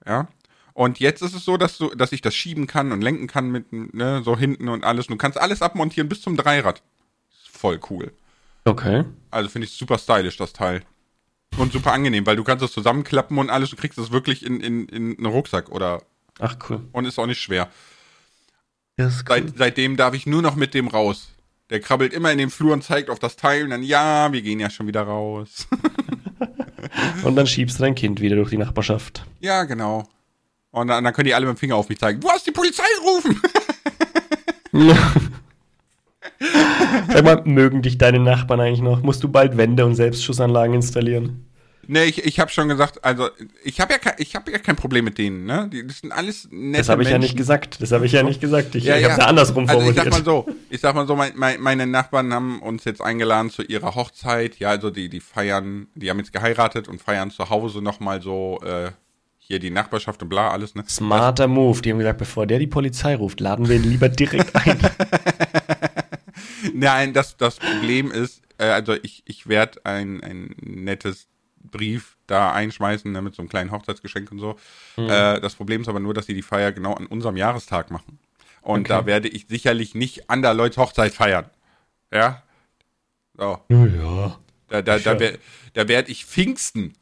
Ja. Und jetzt ist es so, dass du, dass ich das schieben kann und lenken kann mit, ne, so hinten und alles. Du kannst alles abmontieren bis zum Dreirad. Ist voll cool. Okay. Also finde ich super stylisch, das Teil. Und super angenehm, weil du kannst es zusammenklappen und alles und kriegst es wirklich in, in, in einen Rucksack oder Ach, cool. und ist auch nicht schwer. Das ist Seit, seitdem darf ich nur noch mit dem raus. Der krabbelt immer in den Flur und zeigt auf das Teil und dann, ja, wir gehen ja schon wieder raus. (laughs) Und dann schiebst du dein Kind wieder durch die Nachbarschaft. ja, genau. Und dann, dann können die alle mit dem Finger auf mich zeigen. Du hast die Polizei gerufen. (laughs) Sag mal, mögen dich deine Nachbarn eigentlich noch? Musst du bald Wände und Selbstschussanlagen installieren? nee, ich, ich habe schon gesagt, also ich habe ja, kein- ich hab ja kein Problem mit denen. Ne? Die, das sind alles nette Das habe ich ja Menschen. nicht gesagt. Das habe ich ja nicht gesagt. Ich, Ja, ich ja. habe es ja andersrum Also ich sag mal so, ich sag mal so, mein, mein, meine Nachbarn haben uns jetzt eingeladen zu ihrer Hochzeit. Ja, also die, die feiern, die haben jetzt geheiratet und feiern zu Hause nochmal so äh, hier die Nachbarschaft und bla, alles, ne? Smarter Move. Die haben gesagt, bevor der die Polizei ruft, laden wir ihn lieber direkt ein. (laughs) Nein, das, das Problem ist, äh, also ich, ich werde ein, ein nettes Brief da einschmeißen, ne, mit so einem kleinen Hochzeitsgeschenk und so. Äh, das Problem ist aber nur, dass die die Feier genau an unserem Jahrestag machen. Und Okay. da werde ich sicherlich nicht an der Leute Hochzeit feiern. Ja? So. ja. Da, da, da, da werde ich Pfingsten.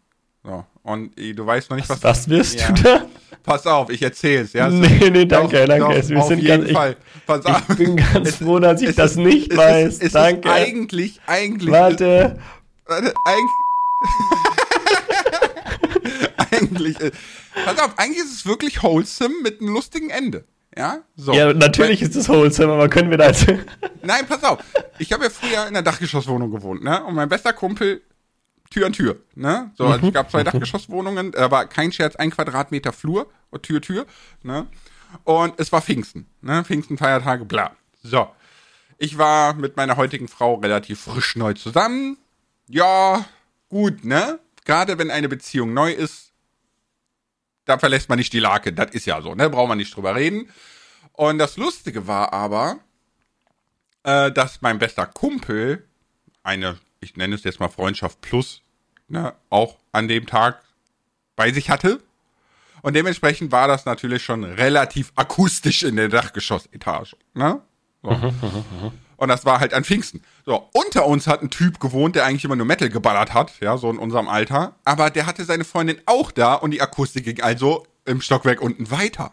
So. Und du weißt noch nicht, was. Was wirst Ja. du da? Pass auf, ich erzähl's, ja. Nee, nee, danke, Doch, danke. Doch, Wir auf sind jeden ganz- ich- Fall. Pass auf. Ich bin ganz Es- froh, dass ich es das ist- nicht weiß. Ist, danke. Ist eigentlich, eigentlich. Warte. Warte, eigentlich. (laughs) eigentlich. äh, Pass auf, eigentlich ist es wirklich wholesome mit einem lustigen Ende. Ja? So. Ja, natürlich ist es wholesome, aber können wir das? Nein, pass auf. Ich habe ja früher in einer Dachgeschosswohnung gewohnt, ne? Und mein bester Kumpel Tür an Tür, ne? So, also es gab zwei Dachgeschosswohnungen, da war kein Scherz, ein Quadratmeter Flur, Tür, Tür, ne? Und es war Pfingsten, ne? Pfingsten, Feiertage, bla. So. Ich war mit meiner heutigen Frau relativ frisch neu zusammen. Ja, gut, ne? Gerade wenn eine Beziehung neu ist, da verlässt man nicht die Lake. Das ist ja so, ne? Braucht man nicht drüber reden. Und das Lustige war aber, äh, dass mein bester Kumpel eine, ich nenne es jetzt mal Freundschaft plus, ne, auch an dem Tag bei sich hatte. Und dementsprechend war das natürlich schon relativ akustisch in der Dachgeschossetage. Ne? So. Und Und das war halt an Pfingsten. So, unter uns hat ein Typ gewohnt, der eigentlich immer nur Metal geballert hat, ja, so in unserem Alter. Aber der hatte seine Freundin auch da und die Akustik ging also im Stockwerk unten weiter.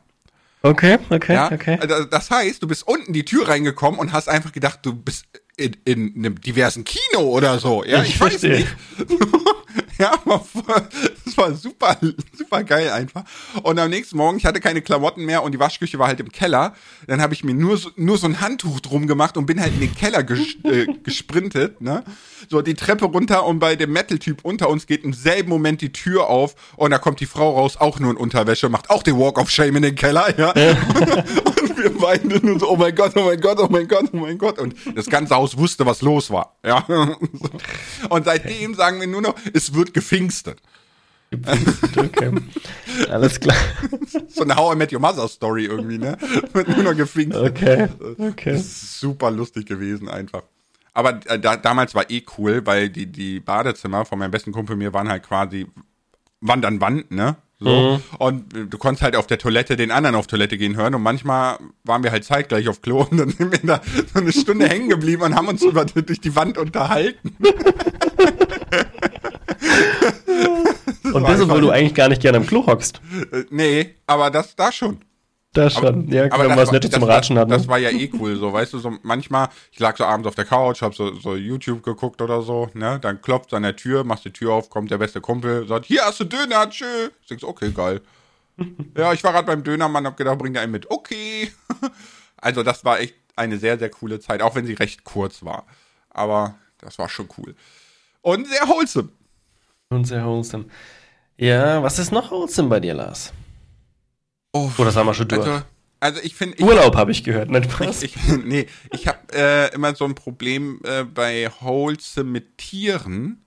Okay, okay, Ja? okay. Also Das heißt, du bist unten die Tür reingekommen und hast einfach gedacht, du bist in, in einem diversen Kino oder so. Ja, Ich ich, weiß verstehe. nicht. Ja, das war super, super geil einfach. Und am nächsten Morgen, ich hatte keine Klamotten mehr und die Waschküche war halt im Keller. Dann habe ich mir nur so, nur so ein Handtuch drum gemacht und bin halt in den Keller ges äh, gesprintet, ne? So die Treppe runter und bei dem Metal-Typ unter uns geht im selben Moment die Tür auf und da kommt die Frau raus, auch nur in Unterwäsche, macht auch den Walk of Shame in den Keller, ja. (laughs) und wir beide nur so, oh mein Gott, oh mein Gott, oh mein Gott, oh mein Gott. Und das ganze Haus wusste, was los war, ja. (laughs) und seitdem sagen wir nur noch, es wird gefingstet. okay. (laughs) Alles klar. So eine How I Met Your Mother Story irgendwie, ne? Wird nur noch gefingstet. Okay, okay. Das ist super lustig gewesen einfach. Aber äh, da, damals war eh cool, weil die, die Badezimmer von meinem besten Kumpel mir waren halt quasi Wand an Wand, ne? So. Und äh, du konntest halt auf der Toilette den anderen auf Toilette gehen hören und manchmal waren wir halt zeitgleich auf Klo (laughs) und dann sind wir da so eine Stunde hängen geblieben und haben uns über, durch die Wand unterhalten. Und das, obwohl du eigentlich gar nicht gerne am Klo hockst. Äh, nee, aber das da schon. Da schon. ja, aber wenn man das was Nettes war, zum Ratschen war, hat. Ne? Das war ja eh cool, so, weißt du, so manchmal, ich lag so abends auf der Couch, hab so, so YouTube geguckt oder so, ne, dann klopft an der Tür, machst die Tür auf, kommt der beste Kumpel, sagt, hier hast du Döner, tschö. Ich denk so, okay, geil. (laughs) ja, ich war gerade beim Dönermann, hab gedacht, bring dir einen mit, okay. (laughs) also das war echt eine sehr, sehr coole Zeit, auch wenn sie recht kurz war. Aber das war schon cool. Und sehr wholesome. Und sehr wholesome. Ja, was ist noch wholesome bei dir, Lars? Oh, das haben wir schon durch. also, also ich finde, Urlaub habe ich gehört, nicht Spaß. Ich, nee, ich habe äh, immer so ein Problem äh, bei Wholesome mit Tieren,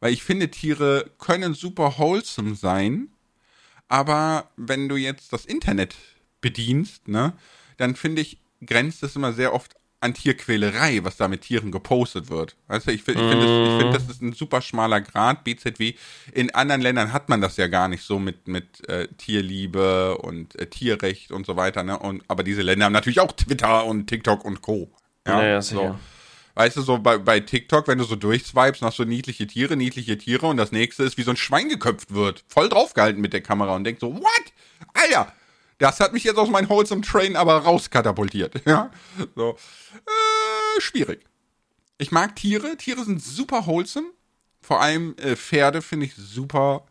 weil ich finde, Tiere können super wholesome sein, aber wenn du jetzt das Internet bedienst, ne, dann finde ich, grenzt es immer sehr oft an Tierquälerei, was da mit Tieren gepostet wird. Weißt du, ich finde, ich finde, das, ich finde, das ist ein super schmaler Grad. BZW. In anderen Ländern hat man das ja gar nicht so mit, mit äh, Tierliebe und äh, Tierrecht und so weiter, ne? Und, aber diese Länder haben natürlich auch Twitter und TikTok und Co. Ja, ja, so. sicher. Weißt du, so bei, bei TikTok, wenn du so durchswipest, hast du niedliche Tiere, niedliche Tiere und das nächste ist, wie so ein Schwein geköpft wird. Voll draufgehalten mit der Kamera und denkt so, what? Alter, das hat mich jetzt aus meinem Wholesome Train aber rauskatapultiert. (laughs) Ja, so. Äh, schwierig. Ich mag Tiere. Tiere sind super wholesome. Vor allem äh, Pferde finde ich super.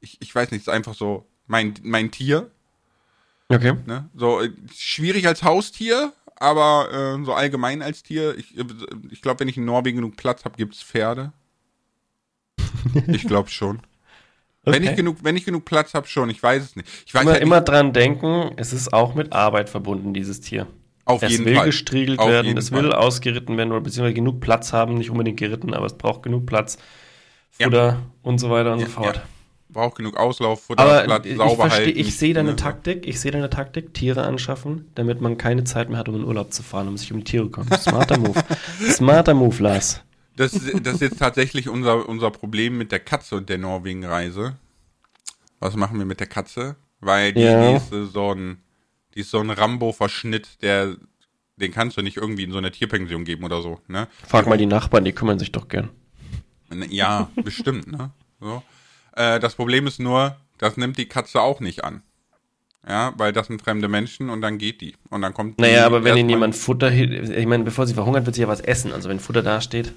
Ich, ich weiß nicht, ist einfach so mein, mein Tier. Okay. Ne? So äh, schwierig als Haustier, aber äh, so allgemein als Tier. Ich, äh, ich glaube, wenn ich in Norwegen genug Platz habe, gibt's Pferde. (laughs) Ich glaube schon. Wenn ich Okay. genug, wenn ich genug Platz habe, schon. Ich weiß es nicht. Ich weiß Immer, halt immer dran denken, es ist auch mit Arbeit verbunden, dieses Tier. auf es jeden will Fall. gestriegelt Auf werden, es Fall. will ausgeritten werden oder beziehungsweise genug Platz haben, nicht unbedingt geritten, aber es braucht genug Platz, Futter und so weiter und so fort. Ja. Braucht genug Auslauf, Futter, Aber Platz, ich sauber verstehe, halten. ich sehe deine ne? Taktik, ich sehe deine Taktik, Tiere anschaffen, damit man keine Zeit mehr hat, um in Urlaub zu fahren, um sich um die Tiere zu kümmern. Smarter Move. (laughs) Smarter Move, Lars. Das, ist- das ist jetzt tatsächlich unser, unser Problem mit der Katze und der Norwegen-Reise. Was machen wir mit der Katze? Weil die, Ja. äh, so ein, die ist so ein Rambo-Verschnitt, der, den kannst du nicht irgendwie in so eine Tierpension geben oder so, ne? Frag mal die Nachbarn, die kümmern sich doch gern. Ja, (laughs) bestimmt, ne? So. Äh, das Problem ist nur, das nimmt die Katze auch nicht an. Ja, weil das sind fremde Menschen und dann geht die. Und dann kommt die Naja, aber wenn ihnen jemand Futter, ich meine, bevor sie verhungert, wird sie ja was essen. Also wenn Futter dasteht, das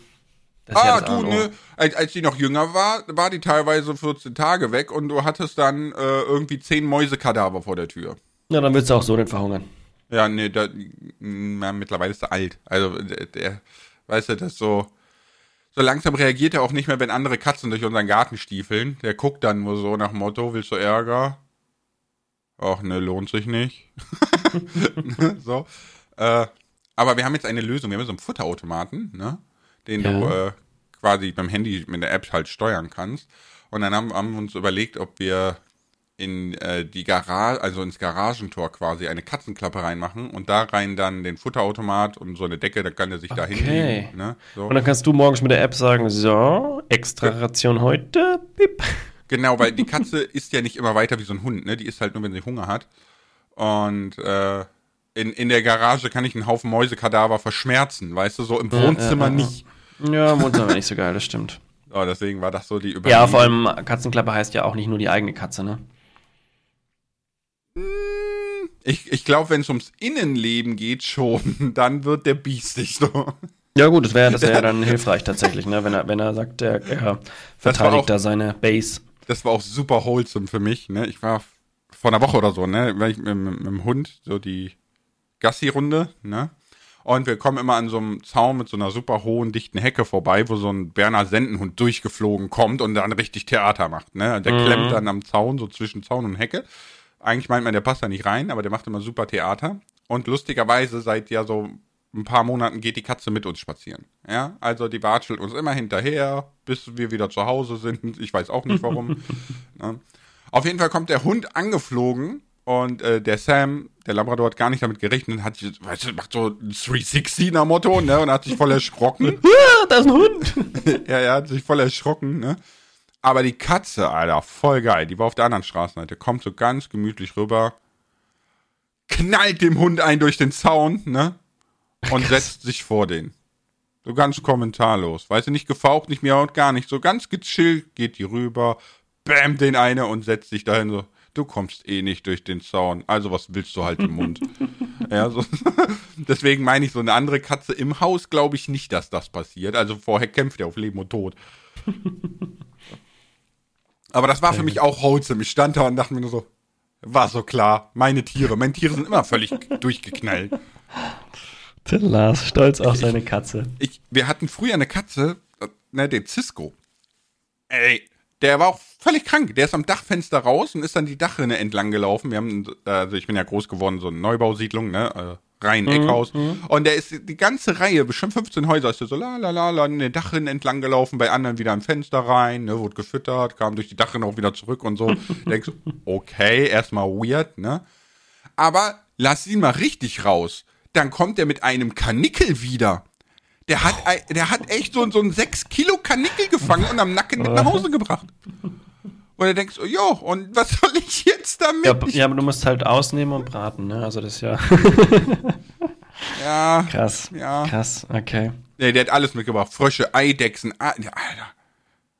ist Ah, ja du, O. ne, als, als die noch jünger war, war die teilweise 14 Tage weg und du hattest dann äh, irgendwie 10 Mäusekadaver vor der Tür. Na, dann wird sie auch so nicht verhungern. Ja, nee, da, na, mittlerweile ist er alt. Also, der, der, weißt du, das so, so langsam reagiert er auch nicht mehr, wenn andere Katzen durch unseren Garten stiefeln. Der guckt dann nur so nach dem Motto, willst du Ärger? Ach, ne, lohnt sich nicht. (laughs) so. Äh, aber wir haben jetzt eine Lösung. Wir haben so einen Futterautomaten, ne? Den Ja. du äh, quasi beim Handy mit der App halt steuern kannst. Und dann haben, haben wir uns überlegt, ob wir in äh, die Garage, also ins Garagentor quasi eine Katzenklappe reinmachen und da rein dann den Futterautomat und so eine Decke, da kann er sich da Okay. hinlegen. Ne? So. Und dann kannst du morgens mit der App sagen, so, extra Ration heute, pip. Genau, weil die (laughs) Katze isst ja nicht immer weiter wie so ein Hund, ne? Die isst halt nur, wenn sie Hunger hat. Und äh, in, in der Garage kann ich einen Haufen Mäusekadaver verschmerzen, weißt du, so im Wohnzimmer ja, ja. nicht. Ja, Wohnzimmer war (laughs) nicht so geil, das stimmt. Oh, deswegen war das so die Überlegung. Ja, vor allem Katzenklappe heißt ja auch nicht nur die eigene Katze, ne? Ich, ich glaube, wenn es ums Innenleben geht schon, (laughs) dann wird der biestig so. Ja gut, das wäre das wär (laughs) dann hilfreich tatsächlich, ne? wenn, er, wenn er sagt, er, er verteidigt auch- da seine Base. Das war auch super wholesome für mich. Ne? Ich war vor einer Woche oder so, ne, war ich mit, mit, mit dem Hund so die Gassi-Runde, ne? Und wir kommen immer an so einem Zaun mit so einer super hohen, dichten Hecke vorbei, wo so ein Berner Sendenhund durchgeflogen kommt und dann richtig Theater macht. Ne? Der klemmt dann am Zaun, so zwischen Zaun und Hecke. Eigentlich meint man, der passt da nicht rein, aber der macht immer super Theater. Und lustigerweise seit ja so ein paar Monaten geht die Katze mit uns spazieren. Ja, also die watschelt uns immer hinterher, bis wir wieder zu Hause sind. Ich weiß auch nicht warum. (laughs) ne? Auf jeden Fall kommt der Hund angeflogen und äh, der Sam, der Labrador, hat gar nicht damit gerechnet, hat, sich- weißt du, macht so ein 360er Motto, ne, und hat sich voll erschrocken. (laughs) Da ist ein Hund! (laughs) ja, er hat sich voll erschrocken, ne. Aber die Katze, Alter, voll geil. Die war auf der anderen Straßenseite, kommt so ganz gemütlich rüber, knallt dem Hund ein durch den Zaun, ne, und setzt sich vor den. So ganz kommentarlos. Weißt du, nicht gefaucht, nicht miaut, gar nicht. So ganz gechillt geht die rüber, bam, den eine und setzt sich dahin so. Du kommst eh nicht durch den Zaun, also was willst du halt im Mund? (laughs) ja, so. (laughs) Deswegen meine ich, so eine andere Katze im Haus glaube ich nicht, dass das passiert. Also vorher kämpft er auf Leben und Tod. (laughs) Aber das war für mich auch wholesome. Ich stand da und dachte mir nur so, war so klar, meine Tiere, meine Tiere sind immer völlig durchgeknallt. Der Lars, stolz auf seine Katze. Ich, wir hatten früher eine Katze, äh, ne, den Cisco. Ey, der war auch völlig krank. Der ist am Dachfenster raus und ist dann die Dachrinne entlang gelaufen. Wir haben, also ich bin ja groß geworden, so eine Neubausiedlung, ne, äh, rein Eckhaus. Und der ist die ganze Reihe, bestimmt 15 Häuser, ist der so la la la la in der Dachrinne entlang gelaufen, bei anderen wieder im Fenster rein, ne, wurde gefüttert, kam durch die Dachrinne auch wieder zurück und so. (laughs) Denkst du, okay, erstmal weird, ne? Aber lass ihn mal richtig raus. Dann kommt er mit einem Kanickel wieder. Der hat, ei- der hat echt so, so einen 6 Kilo Kanickel gefangen und am Nacken mit nach Hause gebracht. Und er denkst, oh, jo, und was soll ich jetzt damit? Ja, Ich- ja, aber du musst halt ausnehmen und braten, ne? Also das ist ja (laughs) ja, krass. Ja. Krass, okay. nee, der hat alles mitgebracht. Frösche, Eidechsen, A- ja, Alter.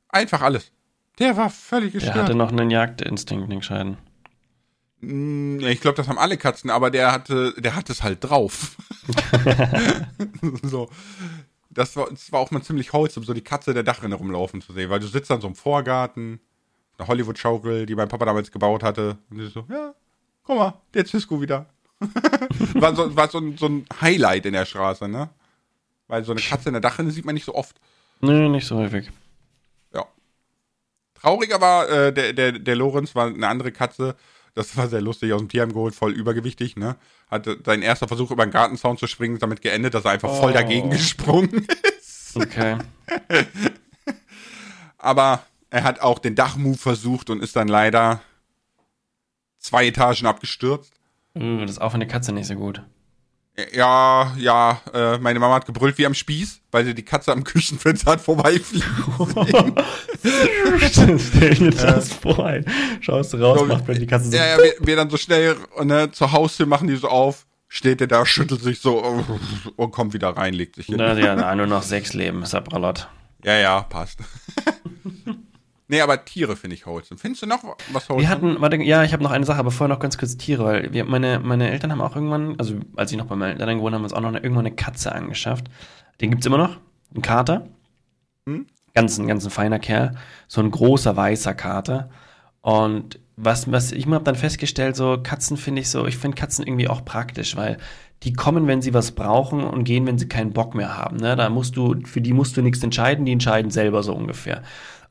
Einfach alles. Der war völlig Der gestört. hatte noch einen Jagdinstinkt, den Scheiden. Ja, Ich glaube, das haben alle Katzen, aber der hatte, der hat es halt drauf. (laughs) so. Das war, das war auch mal ziemlich wholesome, so die Katze der Dachrinne rumlaufen zu sehen, weil du sitzt dann so im Vorgarten, eine Hollywood-Schaukel, die mein Papa damals gebaut hatte, und du so, ja, guck mal, der Cisco wieder. (laughs) war so, war so, ein, so ein Highlight in der Straße, ne? Weil so eine Katze in der Dachrinne sieht man nicht so oft. Nö, nicht so häufig. Ja. Trauriger war, äh, der, der, der Lorenz war eine andere Katze. Das war sehr lustig, aus dem Tierheim geholt, voll übergewichtig, ne? Hatte sein erster Versuch über den Gartenzaun zu springen, ist damit geendet, dass er einfach voll Oh. dagegen gesprungen ist. Okay. (laughs) Aber er hat auch den Dachmove versucht und ist dann leider zwei Etagen abgestürzt. Uh, das ist auch für eine Katze nicht so gut. Ja, ja, äh, meine Mama hat gebrüllt wie am Spieß, weil sie die Katze am Küchenfenster hat vorbeifliegen. (laughs) Stell dir das vor, ey. Schaust du raus, So, macht die Katze so. Ja, ja, wir, wir dann so schnell ne, zur Haustür machen die so auf, steht der da, schüttelt sich so (laughs) und kommt wieder rein, legt sich hin. Na, ja, na, nur noch sechs Leben, ist ja Brallert. Ja, ja, passt. (laughs) nee, aber Tiere finde ich wholesome. Findest du noch was wholesome? Wir hatten, warte, ja, ich habe noch eine Sache, aber vorher noch ganz kurz Tiere, weil wir, meine, meine Eltern haben auch irgendwann, also als ich noch bei meinen Eltern gewohnt habe, haben wir uns auch noch eine, irgendwann eine Katze angeschafft. Den gibt's immer noch, ein Kater. Hm? Ganz, ein ganz ein feiner Kerl. So ein großer weißer Kater. Und was, was ich habe dann festgestellt, so Katzen finde ich so, ich finde Katzen irgendwie auch praktisch, weil die kommen, wenn sie was brauchen und gehen, wenn sie keinen Bock mehr haben. Ne? Da musst du, für die musst du nichts entscheiden, die entscheiden selber so ungefähr.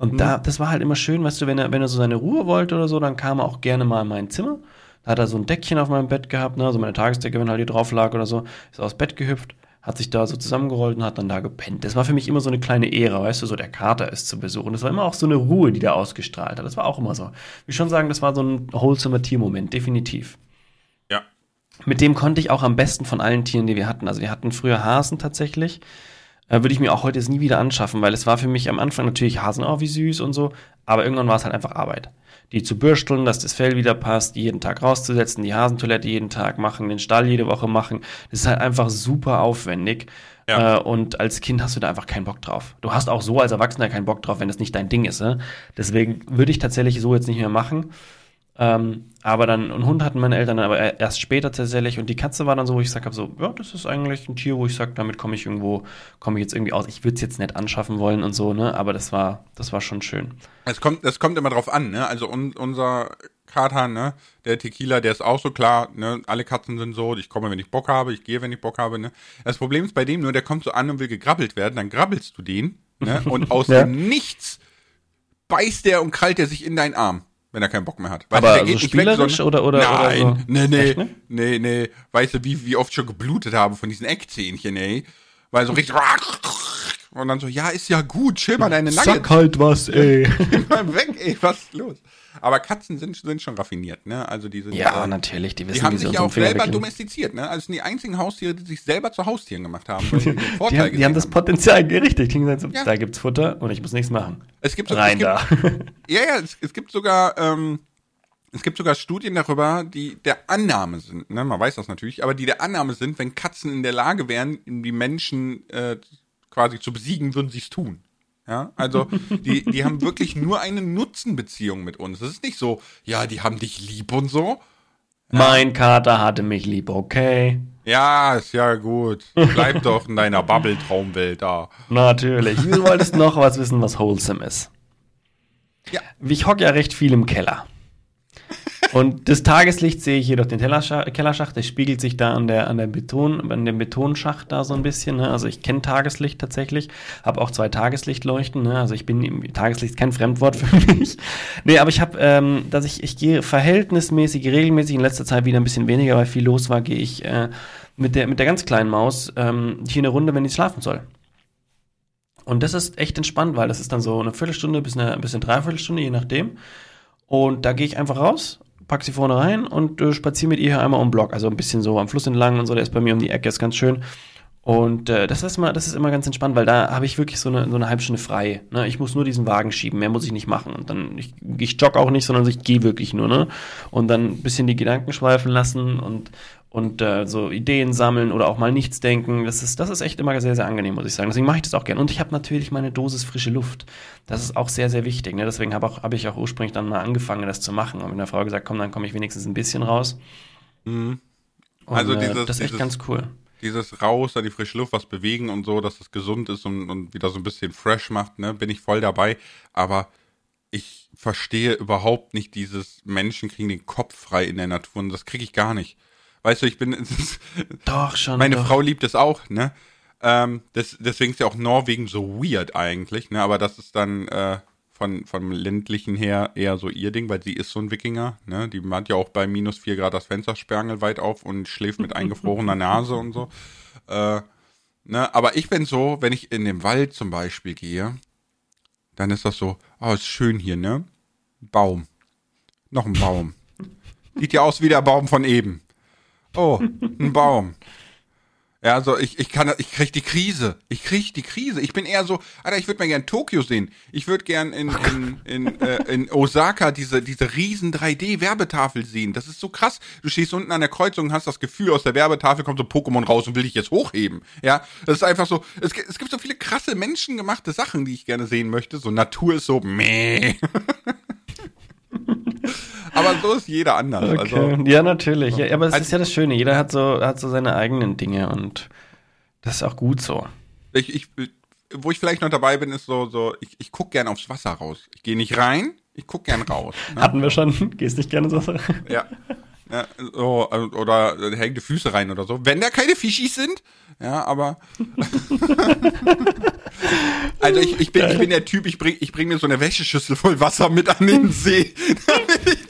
Und da, das war halt immer schön, weißt du, wenn er, wenn er so seine Ruhe wollte oder so, dann kam er auch gerne mal in mein Zimmer. Da hat er so ein Deckchen auf meinem Bett gehabt, ne? also meine Tagesdecke, wenn halt hier drauf lag oder so, ist aus Bett gehüpft, hat sich da so zusammengerollt und hat dann da gepennt. Das war für mich immer so eine kleine Ehre, weißt du, so der Kater ist zu besuchen. Das war immer auch so eine Ruhe, die der ausgestrahlt hat. Das war auch immer so. Ich schon sagen, das war so ein wholesomer Tiermoment, definitiv. Ja. Mit dem konnte ich auch am besten von allen Tieren, die wir hatten. Also wir hatten früher Hasen tatsächlich. Äh, Würde ich mir auch heute jetzt nie wieder anschaffen, weil es war für mich am Anfang natürlich Hasen, oh, wie süß und so, aber irgendwann war es halt einfach Arbeit. Die zu bürsteln, dass das Fell wieder passt, die jeden Tag rauszusetzen, die Hasentoilette jeden Tag machen, den Stall jede Woche machen. Das ist halt einfach super aufwendig. Ja. Äh, und als Kind hast du da einfach keinen Bock drauf. Du hast auch so als Erwachsener keinen Bock drauf, wenn das nicht dein Ding ist. Ne? Deswegen würde ich tatsächlich so jetzt nicht mehr machen. Ähm, aber dann, einen Hund hatten meine Eltern aber erst später tatsächlich. Und die Katze war dann so, wo ich sage, so, ja, das ist eigentlich ein Tier, wo ich sage, damit komme ich irgendwo, komme ich jetzt irgendwie aus. Ich würde es jetzt nicht anschaffen wollen und so, ne? Aber das war, das war schon schön. Es kommt, das kommt immer drauf an, ne? Also un, unser Kater, ne? Der Tequila, der ist auch so klar, ne? Alle Katzen sind so, ich komme, wenn ich Bock habe, ich gehe, wenn ich Bock habe, ne? Das Problem ist bei dem nur, der kommt so an und will gegrabbelt werden, dann grabbelst du den, ne? Und aus (laughs) Ja. dem Nichts beißt der und krallt der sich in deinen Arm, wenn er keinen Bock mehr hat. Weißt Aber so nicht spielerisch weg, oder- oder- oder Nein, so? nee, nee, Echt, ne? nee, nee. Weißt du, wie, wie oft ich schon geblutet habe von diesen Eckzähnchen, ey? Weil so richtig und dann so, ja, ist ja gut, chill mal deine Nuggets. Sag halt was, ey. (laughs) mal weg, ey, was ist los? Aber Katzen sind, sind schon raffiniert, ne? Also die sind ja, äh, natürlich, die wissen, die haben wie sie sich ja auch Finger selber wickeln. domestiziert, ne? Also es sind die einzigen Haustiere, die sich selber zu Haustieren gemacht haben. weil (laughs) Die Vorteil haben, die haben das Potenzial richtig. Die haben gesagt, so, Ja. Da gibt's Futter und ich muss nichts machen. Es gibt, so- Rein es da. gibt, (laughs) Ja, ja, es, es gibt sogar, ähm, es gibt sogar Studien darüber, die der Annahme sind, ne? Man weiß das natürlich, aber die der Annahme sind, wenn Katzen in der Lage wären, die Menschen äh, quasi zu besiegen, würden sie es tun. Ja, also (laughs) die, die haben wirklich nur eine Nutzenbeziehung mit uns. Es ist nicht so, ja, die haben dich lieb und so. Mein Kater hatte mich lieb, okay. Ja, ist ja gut. Bleib (laughs) doch in deiner Bubble-Traumwelt da. Natürlich. Du wolltest noch was wissen, was wholesome ist. Ja. Ich hocke ja recht viel im Keller. Und das Tageslicht sehe ich hier durch den Kellerschacht. Das spiegelt sich da an der, an der Beton, an dem Betonschacht da so ein bisschen. Ne? Also ich kenne Tageslicht tatsächlich, habe auch zwei Tageslichtleuchten. Ne? Also ich bin Tageslicht ist kein Fremdwort für (laughs) mich. nee, aber ich habe, ähm, dass ich, ich gehe verhältnismäßig, regelmäßig in letzter Zeit wieder ein bisschen weniger, weil viel los war, gehe ich äh, mit der mit der ganz kleinen Maus ähm, hier eine Runde, wenn ich schlafen soll. Und das ist echt entspannt, weil das ist dann so eine Viertelstunde bis eine, bis eine Dreiviertelstunde, je nachdem. Und da gehe ich einfach raus, pack sie vorne rein und äh, spaziere mit ihr hier einmal um den Block. Also ein bisschen so am Fluss entlang und so, der ist bei mir um die Ecke, ist ganz schön. Und äh, das, ist immer, das ist immer ganz entspannt, weil da habe ich wirklich so eine, so eine halbe Stunde frei. Ne? Ich muss nur diesen Wagen schieben, mehr muss ich nicht machen. Und dann, ich, ich jogge auch nicht, sondern ich gehe wirklich nur. Ne? Und dann ein bisschen die Gedanken schweifen lassen und, und äh, so Ideen sammeln oder auch mal nichts denken. Das ist, das ist echt immer sehr, sehr angenehm, muss ich sagen. Deswegen mache ich das auch gern. Und ich habe natürlich meine Dosis frische Luft. Das ist auch sehr, sehr wichtig. Ne? Deswegen habe hab ich auch ursprünglich dann mal angefangen, das zu machen. Und mit der Frau gesagt, komm, dann komme ich wenigstens ein bisschen raus. Mhm. Und, Also äh, dieses- das ist echt dieses- ganz cool. Dieses raus, an die frische Luft, was bewegen und so, dass es gesund ist und, und wieder so ein bisschen fresh macht, ne, bin ich voll dabei. Aber ich verstehe überhaupt nicht dieses Menschen kriegen den Kopf frei in der Natur und das kriege ich gar nicht. Weißt du, ich bin, (laughs) Doch, schon. meine doch. Frau liebt es auch, ne? Ähm, das, deswegen ist ja auch Norwegen so weird eigentlich, ne? Aber das ist dann äh, von vom ländlichen her eher so ihr Ding, weil sie ist so ein Wikinger, ne? Die hat ja auch bei minus vier Grad das Fenstersperrangel weit auf und schläft mit eingefrorener Nase und so. Äh, ne? Aber ich bin so, wenn ich in den Wald zum Beispiel gehe, dann ist das so, oh, ist schön hier, ne? Baum. Noch ein Baum. Sieht ja aus wie der Baum von eben. Oh, ein Baum. Ja, also ich, ich kann, ich krieg die Krise. Ich krieg die Krise. Ich bin eher so, Alter, ich würde mal gern Tokio sehen. Ich würde gern in, in, in, äh, in Osaka diese, diese riesen 3D-Werbetafel sehen. Das ist so krass. Du stehst unten an der Kreuzung und hast das Gefühl, aus der Werbetafel kommt so Pokémon raus und will dich jetzt hochheben. Ja, das ist einfach so, es, es gibt so viele krasse menschengemachte Sachen, die ich gerne sehen möchte. So Natur ist so, meh. (laughs) Aber so ist jeder anders. Okay. Also, ja, natürlich. Ja, aber es Also- ist ja das Schöne. Jeder hat so, hat so seine eigenen Dinge und das ist auch gut so. ich, ich, wo ich vielleicht noch dabei bin, ist so, so ich, ich guck gern aufs Wasser raus. Ich gehe nicht rein, ich guck gern raus. Ne? Hatten wir schon. Gehst nicht gerne so. Ja. ja so, äh, oder hängende Füße rein oder so. Wenn da keine Fischis sind, ja, aber. (laughs) also ich, ich, bin, ich bin der Typ, ich bring, ich bring mir so eine Wäscheschüssel voll Wasser mit an den See. (laughs) Und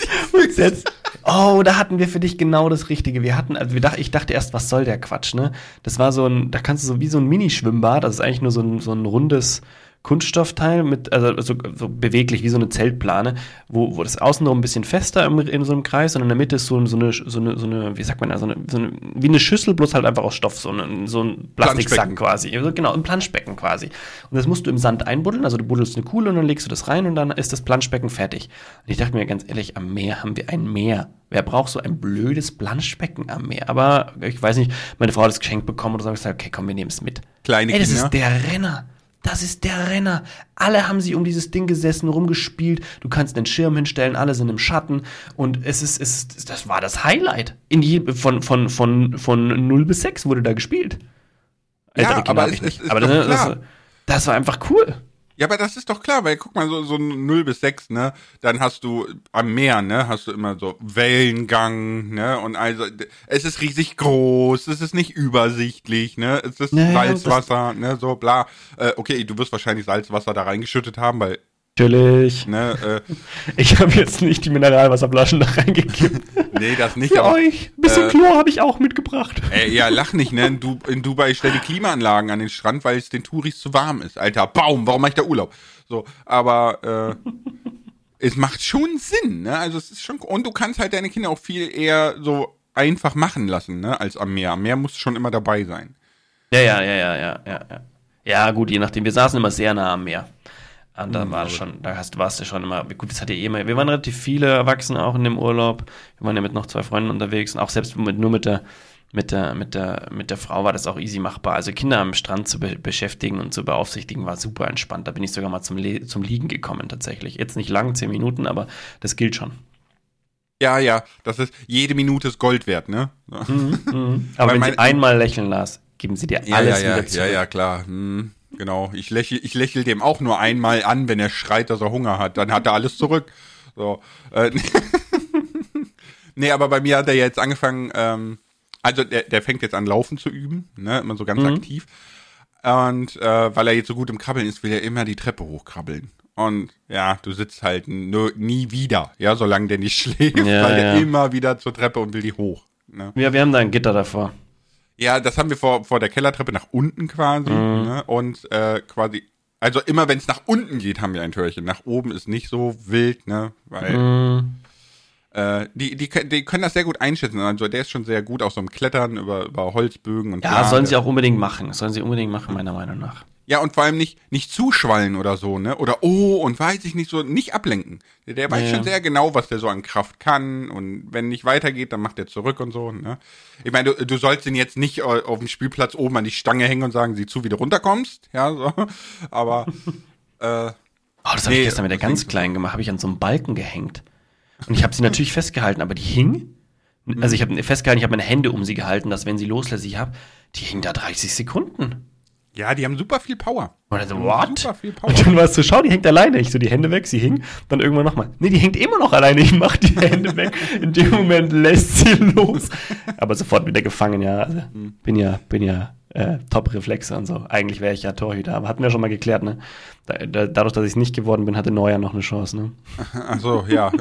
jetzt. Oh, da hatten wir für dich genau das Richtige. Wir hatten, also wir dacht, ich dachte erst, was soll der Quatsch, ne? Das war so ein, da kannst du so wie so ein Minischwimmbad, das ist eigentlich nur so ein, so ein rundes Kunststoffteil mit, also so, so beweglich wie so eine Zeltplane, wo, wo das außenrum ein bisschen fester im, in so einem Kreis und in der Mitte ist so, so, eine, so, eine, so eine, wie sagt man da, so eine, so eine, wie eine Schüssel, bloß halt einfach aus Stoff, so, eine, so ein Plastiksack quasi. Also Genau, ein Planschbecken quasi. Und das musst du im Sand einbuddeln, also du buddelst eine Kuhle und dann legst du das rein und dann ist das Planschbecken fertig. Und ich dachte mir ganz ehrlich, am Meer haben wir ein Meer. Wer braucht so ein blödes Planschbecken am Meer? Aber ich weiß nicht, meine Frau hat das geschenkt bekommen oder so, ich gesagt, okay, komm, wir nehmen es mit. Kleine Ey, das Kinder. ist der Renner. Das ist der Renner. Alle haben sie um dieses Ding gesessen, rumgespielt. Du kannst den Schirm hinstellen, alle sind im Schatten. Und es ist, es ist das war das Highlight. In je, von, von, von, von 0 bis 6 wurde da gespielt. Ja, Ältere Kinder aber ich nicht. ist- ist aber das, das, das war einfach cool. Ja, aber das ist doch klar, weil guck mal, so, so 0 bis 6, ne, dann hast du am Meer, ne, hast du immer so Wellengang, ne, und also, es ist riesig groß, es ist nicht übersichtlich, ne, es ist Ja, ja, Salzwasser, ne, so bla. Äh, okay, du wirst wahrscheinlich Salzwasser da reingeschüttet haben, weil, Natürlich. ne, äh, (laughs) Ich habe jetzt nicht die Mineralwasserflaschen da reingegeben. (laughs) nee, das nicht, Für aber, euch. Ein bisschen äh, Chlor habe ich auch mitgebracht. Ey, ja, lach nicht, ne? In, du in Dubai stell die Klimaanlagen an den Strand, weil es den Touris zu warm ist. Alter, Baum, warum mach ich da Urlaub? So, aber äh, es macht schon Sinn, ne? Also es ist schon und du kannst halt deine Kinder auch viel eher so einfach machen lassen, ne, als am Meer. Am Meer muss schon immer dabei sein. Ja, ja, ja, ja, ja, ja, ja. Ja, gut, je nachdem. Wir saßen immer sehr nah am Meer. Und da war das schon, da hast, warst du schon immer, gut, das hat ja eh immer, wir waren relativ viele Erwachsene auch in dem Urlaub. Wir waren ja mit noch zwei Freunden unterwegs und auch selbst mit, nur mit der, mit der, mit der, mit der Frau war das auch easy machbar. Also Kinder am Strand zu be beschäftigen und zu beaufsichtigen war super entspannt. Da bin ich sogar mal zum, Le zum Liegen gekommen tatsächlich. Jetzt nicht lang, zehn Minuten, aber das gilt schon. Ja, ja, das ist jede Minute ist Gold wert, ne? So. (laughs) Aber Weil wenn mein- sie einmal lächeln las, geben sie dir Ja, alles ja, ja, wieder zurück. ja, ja, klar. Hm, genau. Ich lächle, ich lächel dem auch nur einmal an, wenn er schreit, dass er Hunger hat. Dann hat er alles zurück. So. Äh, (laughs) nee, aber bei mir hat er jetzt angefangen, ähm, also der, der fängt jetzt an, Laufen zu üben, ne, immer so ganz aktiv. Und äh, weil er jetzt so gut im Krabbeln ist, will er immer die Treppe hochkrabbeln. Und ja, du sitzt halt nur, nie wieder, ja, solange der nicht (laughs) schläft, Ja, weil ja. immer wieder zur Treppe und will die hoch. Ne? Ja, wir haben da ein Gitter davor. Ja, das haben wir vor, vor der Kellertreppe nach unten quasi. Ne? Und äh, quasi, also immer wenn es nach unten geht, haben wir ein Türchen. Nach oben ist nicht so wild, ne? Weil Mhm. äh, die, die, können- die können das sehr gut einschätzen. Also der ist schon sehr gut auch so im Klettern über, über Holzbögen und Ja, klar, sollen sie auch unbedingt machen. Sollen sie unbedingt machen, meiner Meinung nach. Ja, und vor allem nicht, nicht zuschwallen oder so, ne? Oder oh, und weiß ich nicht so, nicht ablenken. Der, der weiß Ja, schon sehr genau, was der so an Kraft kann. Und wenn nicht weitergeht, dann macht er zurück und so, ne? Ich meine, du, du sollst ihn jetzt nicht äh, auf dem Spielplatz oben an die Stange hängen und sagen, sieh zu, wie du runterkommst. Ja, so. (laughs) Aber äh, Oh, das habe Nee, ich gestern mit der ganz kleinen gemacht, habe ich an so einem Balken gehängt. Und ich habe sie natürlich festgehalten, aber die hing. Also ich habe festgehalten, ich habe meine Hände um sie gehalten, dass wenn sie loslässt, ich habe, die hing da 30 Sekunden. Ja, die haben super viel Power. Und so, what? Super viel Power. Und dann war es so, schau, die hängt alleine. Ich so, die Hände weg, sie hing. Dann irgendwann nochmal. Nee, die hängt immer noch alleine. Ich mach die Hände weg. In dem Moment lässt sie los. Aber sofort wieder gefangen, ja. Also, bin ja, bin ja äh, Top-Reflexe und so. Eigentlich wäre ich ja Torhüter, aber hatten wir schon mal geklärt, ne? Da, da, dadurch, dass ich nicht geworden bin, hatte Neuer noch eine Chance, ne? Ach so, ja.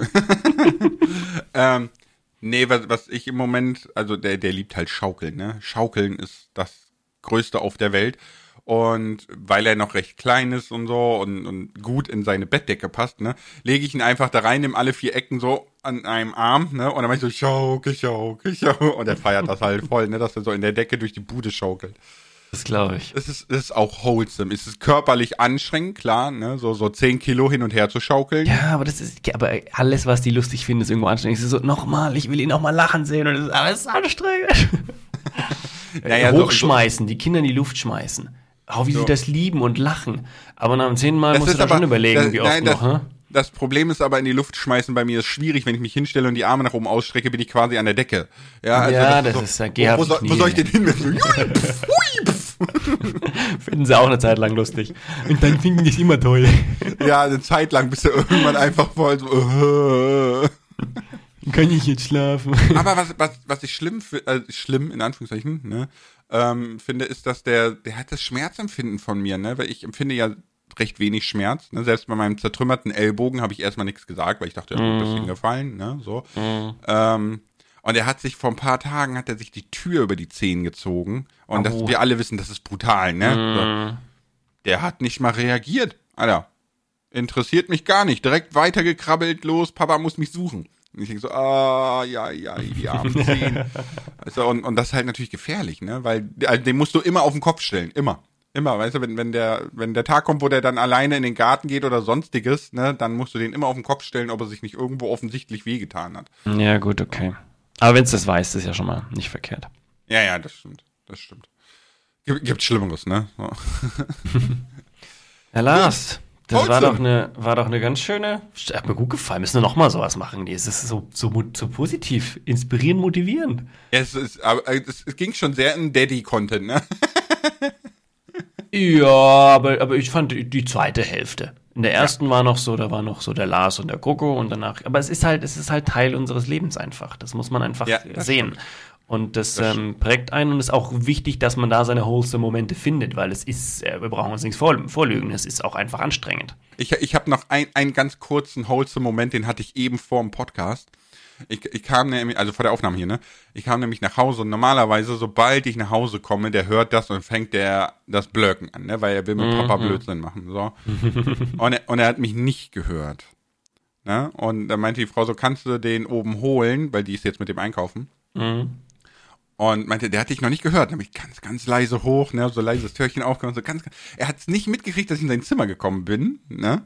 (laughs) ähm, nee, was, was ich im Moment, also der, der liebt halt Schaukeln, ne? Schaukeln ist das Größte auf der Welt. Und weil er noch recht klein ist und so und, und gut in seine Bettdecke passt, ne, lege ich ihn einfach da rein, nimm alle vier Ecken so an einem Arm, ne, und dann mach ich so schaukel, schaukel, schaukel. Und er feiert das halt voll, ne, dass er so in der Decke durch die Bude schaukelt. Das glaube ich. Es ist, es ist auch wholesome. Es ist körperlich anstrengend, klar, ne, so, so zehn Kilo hin und her zu schaukeln. Ja, aber das ist, aber alles, was die lustig finden, ist irgendwo anstrengend. Es ist so, nochmal, ich will ihn nochmal lachen sehen und es ist alles anstrengend. (laughs) Naja, so- Hochschmeißen, die Kinder in die Luft schmeißen. Auch wie So. sie das lieben und lachen. Aber nach dem zehnten Mal Das musst du da aber- schon überlegen, das- wie oft nein, noch, das, das Problem ist aber in die Luft schmeißen bei mir ist schwierig, wenn ich mich hinstelle und die Arme nach oben ausstrecke, bin ich quasi an der Decke. Ja, also Ja, ist das ist ja auf wo, soll, wo soll ich denn hin? So, (laughs) jui, pf, hui, pf. (laughs) Finden sie auch eine Zeit lang lustig. Und dann finden die es immer toll. ja, eine Zeit lang bist du irgendwann einfach voll so. (laughs) Kann ich jetzt schlafen? (laughs) Aber was, was, was ich schlimm, äh, schlimm in Anführungszeichen, ne, ähm, finde, ist, dass der, der hat das Schmerzempfinden von mir, ne, weil ich empfinde ja recht wenig Schmerz, ne, selbst bei meinem zertrümmerten Ellbogen habe ich erstmal nichts gesagt, weil ich dachte, ja, gut, das ist hingefallen, ne, so. Ähm, und er hat sich vor ein paar Tagen hat er sich die Tür über die Zehen gezogen und das, wir alle wissen, das ist brutal, ne. So. der hat nicht mal reagiert. Alter, interessiert mich gar nicht. Direkt weitergekrabbelt, los, Papa muss mich suchen. Und ich denke so, ah, ja, ja, die armen (laughs) Zehen. also, und, und das ist halt natürlich gefährlich, ne? Weil also, den musst du immer auf den Kopf stellen. Immer. Immer, weißt du, wenn, wenn der, wenn der Tag kommt, wo der dann alleine in den Garten geht oder sonstiges, ne, dann musst du den immer auf den Kopf stellen, ob er sich nicht irgendwo offensichtlich wehgetan hat. Ja, gut, okay. Aber wenn es das weiß, ist ja schon mal nicht verkehrt. Ja, ja, das stimmt. Das stimmt. Gibt, gibt Schlimmeres, ne? So. (laughs) Herr Lars, (laughs) das war doch, eine, war doch eine ganz schöne. Hat mir gut gefallen. Müssen wir nochmal sowas machen. Es ist so, so, so positiv, inspirierend, motivierend. Ja, es, ist, aber äh, es, ging schon sehr in Daddy-Content, ne? (laughs) Ja, aber, aber ich fand die, die zweite Hälfte. In der ersten war noch so, da war noch so der Lars und der Coco und danach. Aber es ist halt, es ist halt Teil unseres Lebens einfach. Das muss man einfach Ja, sehen. Und das, ähm, prägt einen und ist auch wichtig, dass man da seine wholesome Momente findet, weil es ist, äh, wir brauchen uns nichts vor, vorlügen, es ist auch einfach anstrengend. Ich, ich habe noch ein, einen ganz kurzen wholesome Moment, den hatte ich eben vor dem Podcast. Ich, ich kam nämlich, also vor der Aufnahme hier, ne? Ich kam nämlich nach Hause und normalerweise, sobald ich nach Hause komme, der hört das und fängt der das Blöcken an, ne? Weil er will mit Papa Blödsinn machen, so. (laughs) und, er, und er hat mich nicht gehört. Ne? Und dann meinte die Frau so, kannst du den oben holen, weil die ist jetzt mit dem Einkaufen. Und meinte, der hat dich noch nicht gehört. Dann bin ich ganz, ganz leise hoch, ne, so leises Türchen aufgemacht, so ganz, ganz. Er hat es nicht mitgekriegt, dass ich in sein Zimmer gekommen bin, ne?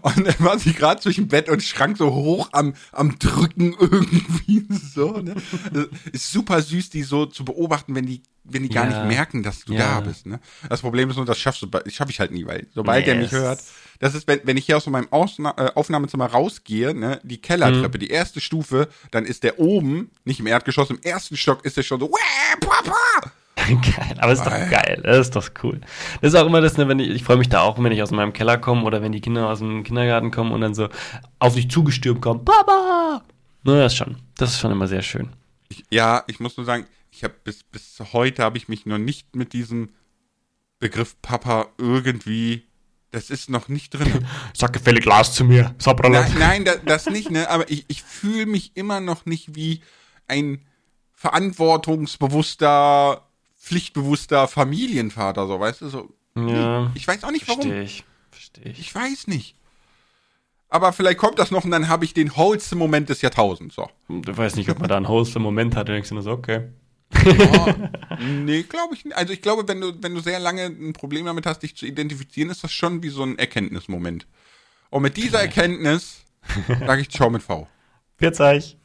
Und dann war sie gerade zwischen Bett und Schrank so hoch am, am Drücken (laughs) irgendwie so, ne? Also, Ist super süß, die so zu beobachten, wenn die, wenn die gar Ja. nicht merken, dass du Ja. da bist, ne? Das Problem ist nur, das schaffst du, schaffe ich halt nie, weil sobald Nee, er mich hört, das ist, wenn, wenn ich hier aus meinem Ausna äh, Aufnahmezimmer rausgehe, ne, die Kellertreppe, die erste Stufe, dann ist der oben, nicht im Erdgeschoss, im ersten Stock ist der schon so, Wäh, Papa! (laughs) Geil, aber ist doch Geil. das ist doch cool. Das ist auch immer das, ne, wenn ich, ich freue mich da auch, wenn ich aus meinem Keller komme oder wenn die Kinder aus dem Kindergarten kommen und dann so auf dich zugestürmt kommen, Papa! Ne, das ist schon, das ist schon immer sehr schön. Ich, ja, ich muss nur sagen, ich habe bis, bis heute habe ich mich noch nicht mit diesem Begriff Papa irgendwie, das ist noch nicht drin. (laughs) Sag gefällig Glas zu mir, Sabralat. nein, nein, da, das nicht, ne? Aber ich, ich fühle mich immer noch nicht wie ein verantwortungsbewusster, pflichtbewusster Familienvater, so, weißt du, so. Ja, Ich weiß auch nicht warum. verstehe ich, verstehe ich. Ich weiß nicht. Aber vielleicht kommt das noch und dann habe ich den wholesome Moment des Jahrtausends. So. Du weißt nicht, ob man da einen Host im Moment hat, dann denkst du nur so, okay. Oh, (laughs) nee, glaube ich nicht. Also ich glaube, wenn du, wenn du sehr lange ein Problem damit hast, dich zu identifizieren, ist das schon wie so ein Erkenntnismoment. Und mit dieser Erkenntnis sage ich Ciao mit V. Wird's euch.